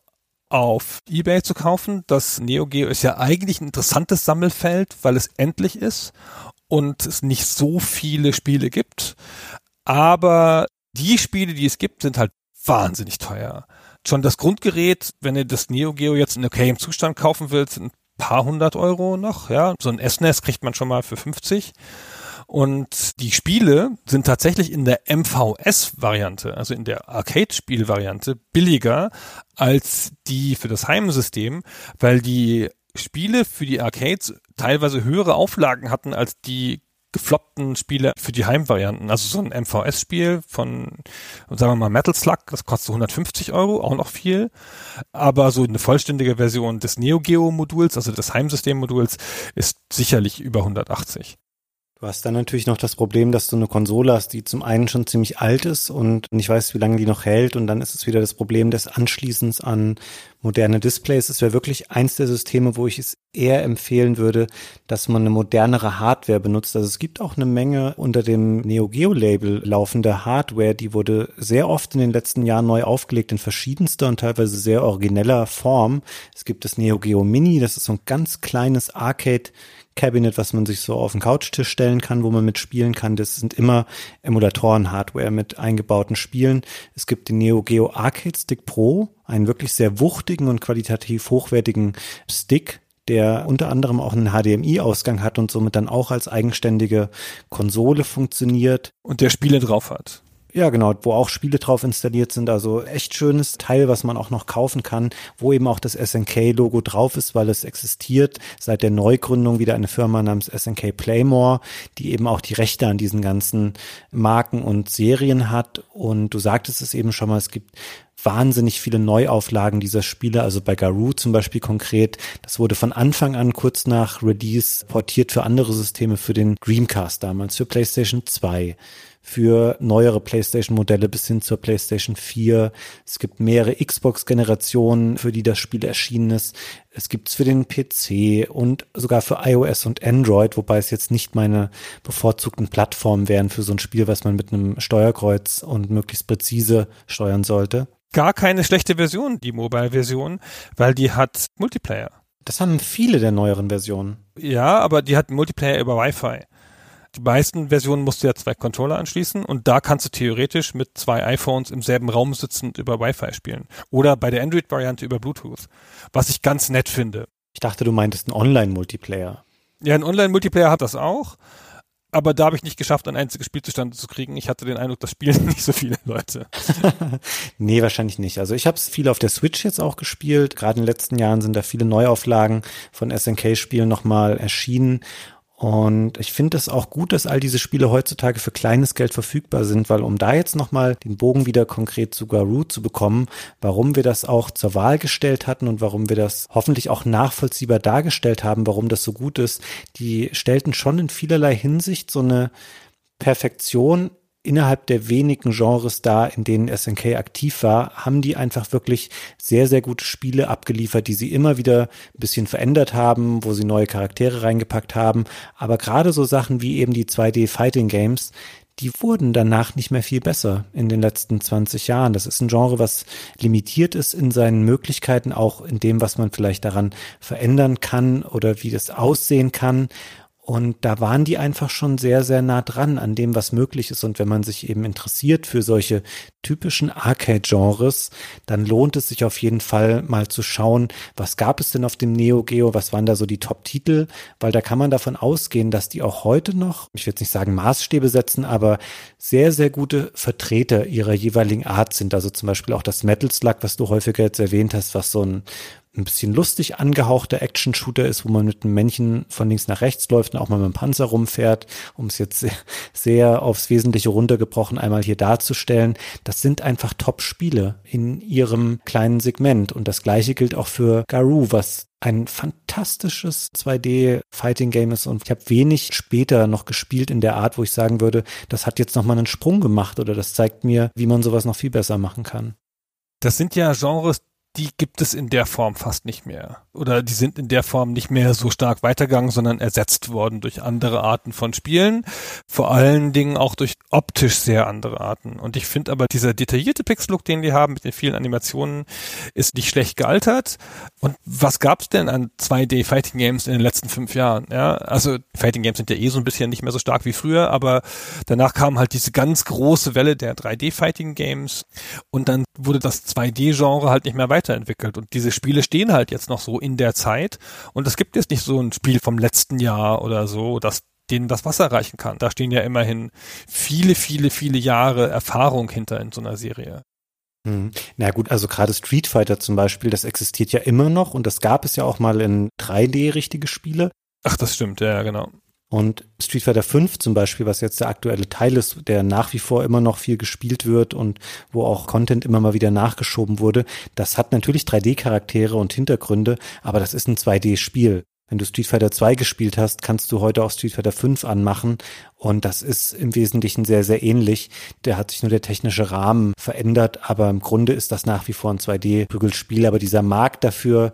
auf eBay zu kaufen. Das Neo Geo ist ja eigentlich ein interessantes Sammelfeld, weil es endlich ist und es nicht so viele Spiele gibt. Aber die Spiele, die es gibt, sind halt wahnsinnig teuer schon das Grundgerät, wenn ihr das Neo Geo jetzt in okayem Zustand kaufen wollt, sind ein paar hundert Euro noch, ja. So ein SNES e kriegt man schon mal für 50. Und die Spiele sind tatsächlich in der MVS-Variante, also in der Arcade-Spiel-Variante, billiger als die für das Heimsystem, weil die Spiele für die Arcades teilweise höhere Auflagen hatten als die gefloppten Spiele für die Heimvarianten. Also so ein MVS-Spiel von, sagen wir mal, Metal Slug, das kostet 150 Euro, auch noch viel. Aber so eine vollständige Version des Neo Geo-Moduls, also des Heimsystem-Moduls, ist sicherlich über 180. Du hast dann natürlich noch das Problem, dass du eine Konsole hast, die zum einen schon ziemlich alt ist und nicht weiß, wie lange die noch hält. Und dann ist es wieder das Problem des Anschließens an moderne Displays. Es wäre wirklich eins der Systeme, wo ich es eher empfehlen würde, dass man eine modernere Hardware benutzt. Also es gibt auch eine Menge unter dem Neo Geo Label laufende Hardware, die wurde sehr oft in den letzten Jahren neu aufgelegt in verschiedenster und teilweise sehr origineller Form. Es gibt das Neo Geo Mini, das ist so ein ganz kleines Arcade Cabinet, was man sich so auf den Couchtisch stellen kann, wo man mitspielen kann. Das sind immer Emulatoren-Hardware mit eingebauten Spielen. Es gibt den Neo Geo Arcade Stick Pro, einen wirklich sehr wuchtigen und qualitativ hochwertigen Stick, der unter anderem auch einen HDMI-Ausgang hat und somit dann auch als eigenständige Konsole funktioniert. Und der Spiele drauf hat. Ja, genau, wo auch Spiele drauf installiert sind. Also echt schönes Teil, was man auch noch kaufen kann, wo eben auch das SNK-Logo drauf ist, weil es existiert seit der Neugründung wieder eine Firma namens SNK Playmore, die eben auch die Rechte an diesen ganzen Marken und Serien hat. Und du sagtest es eben schon mal, es gibt wahnsinnig viele Neuauflagen dieser Spiele, also bei Garou zum Beispiel konkret. Das wurde von Anfang an kurz nach Release portiert für andere Systeme, für den Dreamcast damals, für PlayStation 2 für neuere PlayStation-Modelle bis hin zur PlayStation 4. Es gibt mehrere Xbox-Generationen, für die das Spiel erschienen ist. Es gibt es für den PC und sogar für iOS und Android, wobei es jetzt nicht meine bevorzugten Plattformen wären für so ein Spiel, was man mit einem Steuerkreuz und möglichst präzise steuern sollte. Gar keine schlechte Version, die Mobile-Version, weil die hat Multiplayer. Das haben viele der neueren Versionen. Ja, aber die hat Multiplayer über Wi-Fi die meisten Versionen musst du ja zwei Controller anschließen und da kannst du theoretisch mit zwei iPhones im selben Raum sitzend über Wi-Fi spielen. Oder bei der Android-Variante über Bluetooth. Was ich ganz nett finde. Ich dachte, du meintest einen Online-Multiplayer. Ja, ein Online-Multiplayer hat das auch. Aber da habe ich nicht geschafft, ein einziges Spiel zustande zu kriegen. Ich hatte den Eindruck, das spielen nicht so viele Leute. nee, wahrscheinlich nicht. Also ich habe es viel auf der Switch jetzt auch gespielt. Gerade in den letzten Jahren sind da viele Neuauflagen von SNK-Spielen nochmal erschienen. Und ich finde es auch gut, dass all diese Spiele heutzutage für kleines Geld verfügbar sind, weil um da jetzt nochmal den Bogen wieder konkret zu Garou zu bekommen, warum wir das auch zur Wahl gestellt hatten und warum wir das hoffentlich auch nachvollziehbar dargestellt haben, warum das so gut ist, die stellten schon in vielerlei Hinsicht so eine Perfektion innerhalb der wenigen Genres da, in denen SNK aktiv war, haben die einfach wirklich sehr, sehr gute Spiele abgeliefert, die sie immer wieder ein bisschen verändert haben, wo sie neue Charaktere reingepackt haben. Aber gerade so Sachen wie eben die 2D Fighting Games, die wurden danach nicht mehr viel besser in den letzten 20 Jahren. Das ist ein Genre, was limitiert ist in seinen Möglichkeiten, auch in dem, was man vielleicht daran verändern kann oder wie das aussehen kann. Und da waren die einfach schon sehr, sehr nah dran an dem, was möglich ist. Und wenn man sich eben interessiert für solche typischen Arcade-Genres, dann lohnt es sich auf jeden Fall mal zu schauen, was gab es denn auf dem Neo Geo, was waren da so die Top-Titel, weil da kann man davon ausgehen, dass die auch heute noch, ich will jetzt nicht sagen Maßstäbe setzen, aber sehr, sehr gute Vertreter ihrer jeweiligen Art sind. Also zum Beispiel auch das Metal Slug, was du häufiger jetzt erwähnt hast, was so ein ein bisschen lustig angehauchter Action-Shooter ist, wo man mit einem Männchen von links nach rechts läuft und auch mal mit dem Panzer rumfährt, um es jetzt sehr, aufs Wesentliche runtergebrochen einmal hier darzustellen. Das sind einfach Top-Spiele in ihrem kleinen Segment. Und das gleiche gilt auch für Garou, was ein fantastisches 2D-Fighting-Game ist und ich habe wenig später noch gespielt in der Art, wo ich sagen würde, das hat jetzt nochmal einen Sprung gemacht oder das zeigt mir, wie man sowas noch viel besser machen kann. Das sind ja Genres, die gibt es in der Form fast nicht mehr. Oder die sind in der Form nicht mehr so stark weitergegangen, sondern ersetzt worden durch andere Arten von Spielen. Vor allen Dingen auch durch optisch sehr andere Arten. Und ich finde aber dieser detaillierte Pixel-Look, den die haben mit den vielen Animationen, ist nicht schlecht gealtert. Und was gab's denn an 2D-Fighting Games in den letzten fünf Jahren? Ja, also Fighting Games sind ja eh so ein bisschen nicht mehr so stark wie früher, aber danach kam halt diese ganz große Welle der 3D-Fighting Games und dann wurde das 2D-Genre halt nicht mehr weiter weiterentwickelt. Und diese Spiele stehen halt jetzt noch so in der Zeit. Und es gibt jetzt nicht so ein Spiel vom letzten Jahr oder so, das denen das Wasser reichen kann. Da stehen ja immerhin viele, viele, viele Jahre Erfahrung hinter in so einer Serie. Hm. Na gut, also gerade Street Fighter zum Beispiel, das existiert ja immer noch und das gab es ja auch mal in 3D richtige Spiele. Ach, das stimmt, ja, genau. Und Street Fighter 5 zum Beispiel, was jetzt der aktuelle Teil ist, der nach wie vor immer noch viel gespielt wird und wo auch Content immer mal wieder nachgeschoben wurde, das hat natürlich 3D-Charaktere und Hintergründe, aber das ist ein 2D-Spiel. Wenn du Street Fighter 2 gespielt hast, kannst du heute auch Street Fighter 5 anmachen und das ist im Wesentlichen sehr, sehr ähnlich. Der hat sich nur der technische Rahmen verändert, aber im Grunde ist das nach wie vor ein 2D-Prügelspiel, aber dieser Markt dafür,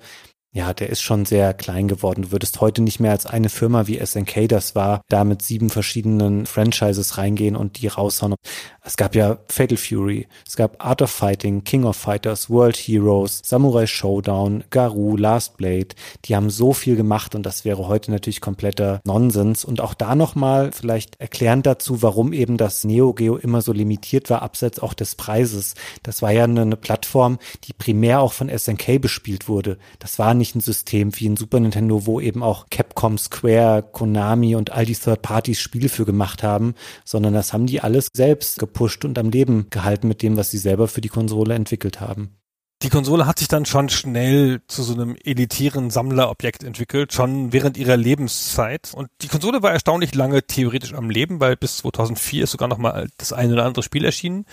ja, der ist schon sehr klein geworden. Du würdest heute nicht mehr als eine Firma wie SNK das war, da mit sieben verschiedenen Franchises reingehen und die raushauen. Es gab ja Fatal Fury, es gab Art of Fighting, King of Fighters, World Heroes, Samurai Showdown, Garou, Last Blade. Die haben so viel gemacht und das wäre heute natürlich kompletter Nonsens. Und auch da nochmal vielleicht erklären dazu, warum eben das Neo Geo immer so limitiert war, abseits auch des Preises. Das war ja eine, eine Plattform, die primär auch von SNK bespielt wurde. Das war nicht ein System wie ein Super Nintendo, wo eben auch Capcom, Square, Konami und all die Third Parties Spiele für gemacht haben, sondern das haben die alles selbst gepusht und am Leben gehalten mit dem, was sie selber für die Konsole entwickelt haben. Die Konsole hat sich dann schon schnell zu so einem elitären Sammlerobjekt entwickelt, schon während ihrer Lebenszeit. Und die Konsole war erstaunlich lange theoretisch am Leben, weil bis 2004 ist sogar noch mal das eine oder andere Spiel erschienen.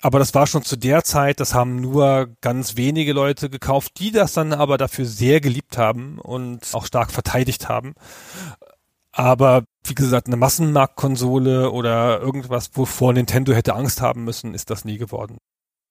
Aber das war schon zu der Zeit, das haben nur ganz wenige Leute gekauft, die das dann aber dafür sehr geliebt haben und auch stark verteidigt haben. Aber wie gesagt, eine Massenmarktkonsole oder irgendwas, wovor Nintendo hätte Angst haben müssen, ist das nie geworden.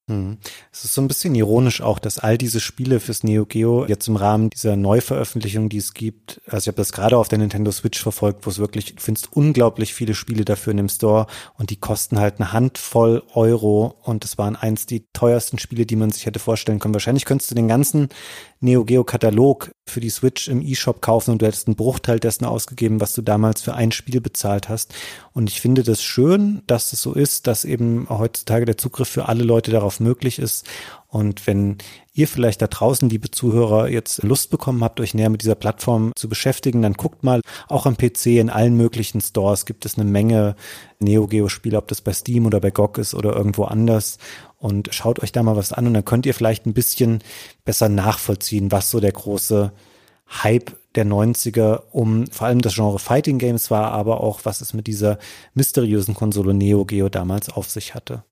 Hm. Es ist so ein bisschen ironisch auch, dass all diese Spiele fürs Neo Geo jetzt im Rahmen dieser Neuveröffentlichung, die es gibt, also ich habe das gerade auf der Nintendo Switch verfolgt, wo es wirklich, du findest unglaublich viele Spiele dafür in dem Store und die kosten halt eine Handvoll Euro und es waren eins die teuersten Spiele, die man sich hätte vorstellen können. Wahrscheinlich könntest du den ganzen Neo Geo Katalog für die Switch im eShop kaufen und du hättest einen Bruchteil dessen ausgegeben, was du damals für ein Spiel bezahlt hast. Und ich finde das schön, dass es so ist, dass eben heutzutage der Zugriff für alle Leute darauf möglich ist. Und wenn ihr vielleicht da draußen, liebe Zuhörer, jetzt Lust bekommen habt, euch näher mit dieser Plattform zu beschäftigen, dann guckt mal, auch am PC in allen möglichen Stores gibt es eine Menge Neo Geo Spiele, ob das bei Steam oder bei GOG ist oder irgendwo anders und schaut euch da mal was an und dann könnt ihr vielleicht ein bisschen besser nachvollziehen, was so der große Hype der 90er um vor allem das Genre Fighting Games war, aber auch was es mit dieser mysteriösen Konsole Neo Geo damals auf sich hatte.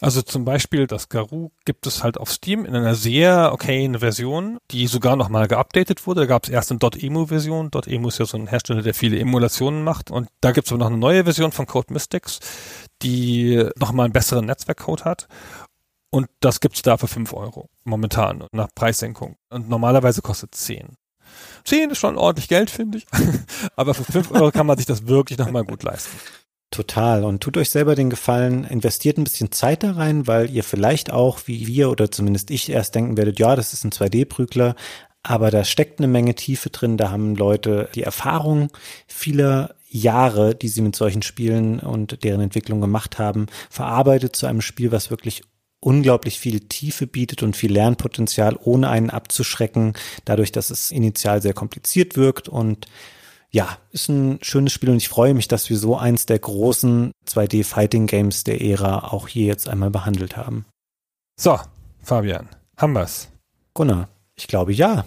Also zum Beispiel das Garou gibt es halt auf Steam in einer sehr okayen Version, die sogar nochmal geupdatet wurde. Da gab es erst eine .emu-Version. .emu ist ja so ein Hersteller, der viele Emulationen macht. Und da gibt es aber noch eine neue Version von Code Mystics, die nochmal einen besseren Netzwerkcode hat. Und das gibt's da für 5 Euro momentan nach Preissenkung. Und normalerweise kostet 10. 10 ist schon ordentlich Geld, finde ich. Aber für 5 Euro kann man sich das wirklich nochmal gut leisten. Total. Und tut euch selber den Gefallen, investiert ein bisschen Zeit da rein, weil ihr vielleicht auch, wie wir oder zumindest ich erst denken werdet, ja, das ist ein 2D-Prügler, aber da steckt eine Menge Tiefe drin. Da haben Leute die Erfahrung vieler Jahre, die sie mit solchen Spielen und deren Entwicklung gemacht haben, verarbeitet zu einem Spiel, was wirklich unglaublich viel Tiefe bietet und viel Lernpotenzial, ohne einen abzuschrecken, dadurch, dass es initial sehr kompliziert wirkt und ja, ist ein schönes Spiel und ich freue mich, dass wir so eins der großen 2D-Fighting-Games der Ära auch hier jetzt einmal behandelt haben. So, Fabian, haben wir's? Gunnar, ich glaube ja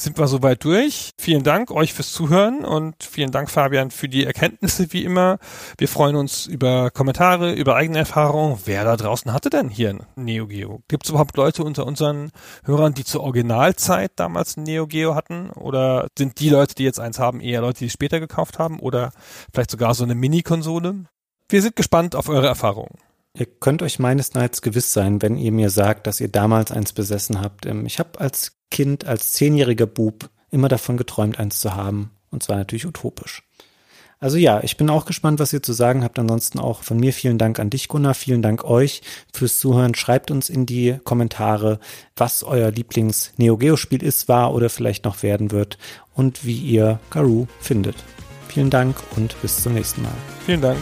sind wir soweit durch. Vielen Dank euch fürs Zuhören und vielen Dank, Fabian, für die Erkenntnisse wie immer. Wir freuen uns über Kommentare, über eigene Erfahrungen. Wer da draußen hatte denn hier ein Neo Geo? Gibt es überhaupt Leute unter unseren Hörern, die zur Originalzeit damals ein Neo Geo hatten? Oder sind die Leute, die jetzt eins haben, eher Leute, die es später gekauft haben? Oder vielleicht sogar so eine Mini-Konsole? Wir sind gespannt auf eure Erfahrungen. Ihr könnt euch meines Neids gewiss sein, wenn ihr mir sagt, dass ihr damals eins besessen habt. Ähm, ich habe als Kind, als zehnjähriger Bub immer davon geträumt, eins zu haben. Und zwar natürlich utopisch. Also ja, ich bin auch gespannt, was ihr zu sagen habt. Ansonsten auch von mir vielen Dank an dich, Gunnar. Vielen Dank euch fürs Zuhören. Schreibt uns in die Kommentare, was euer Lieblings-Neo Geo-Spiel ist, war oder vielleicht noch werden wird und wie ihr Garou findet. Vielen Dank und bis zum nächsten Mal. Vielen Dank.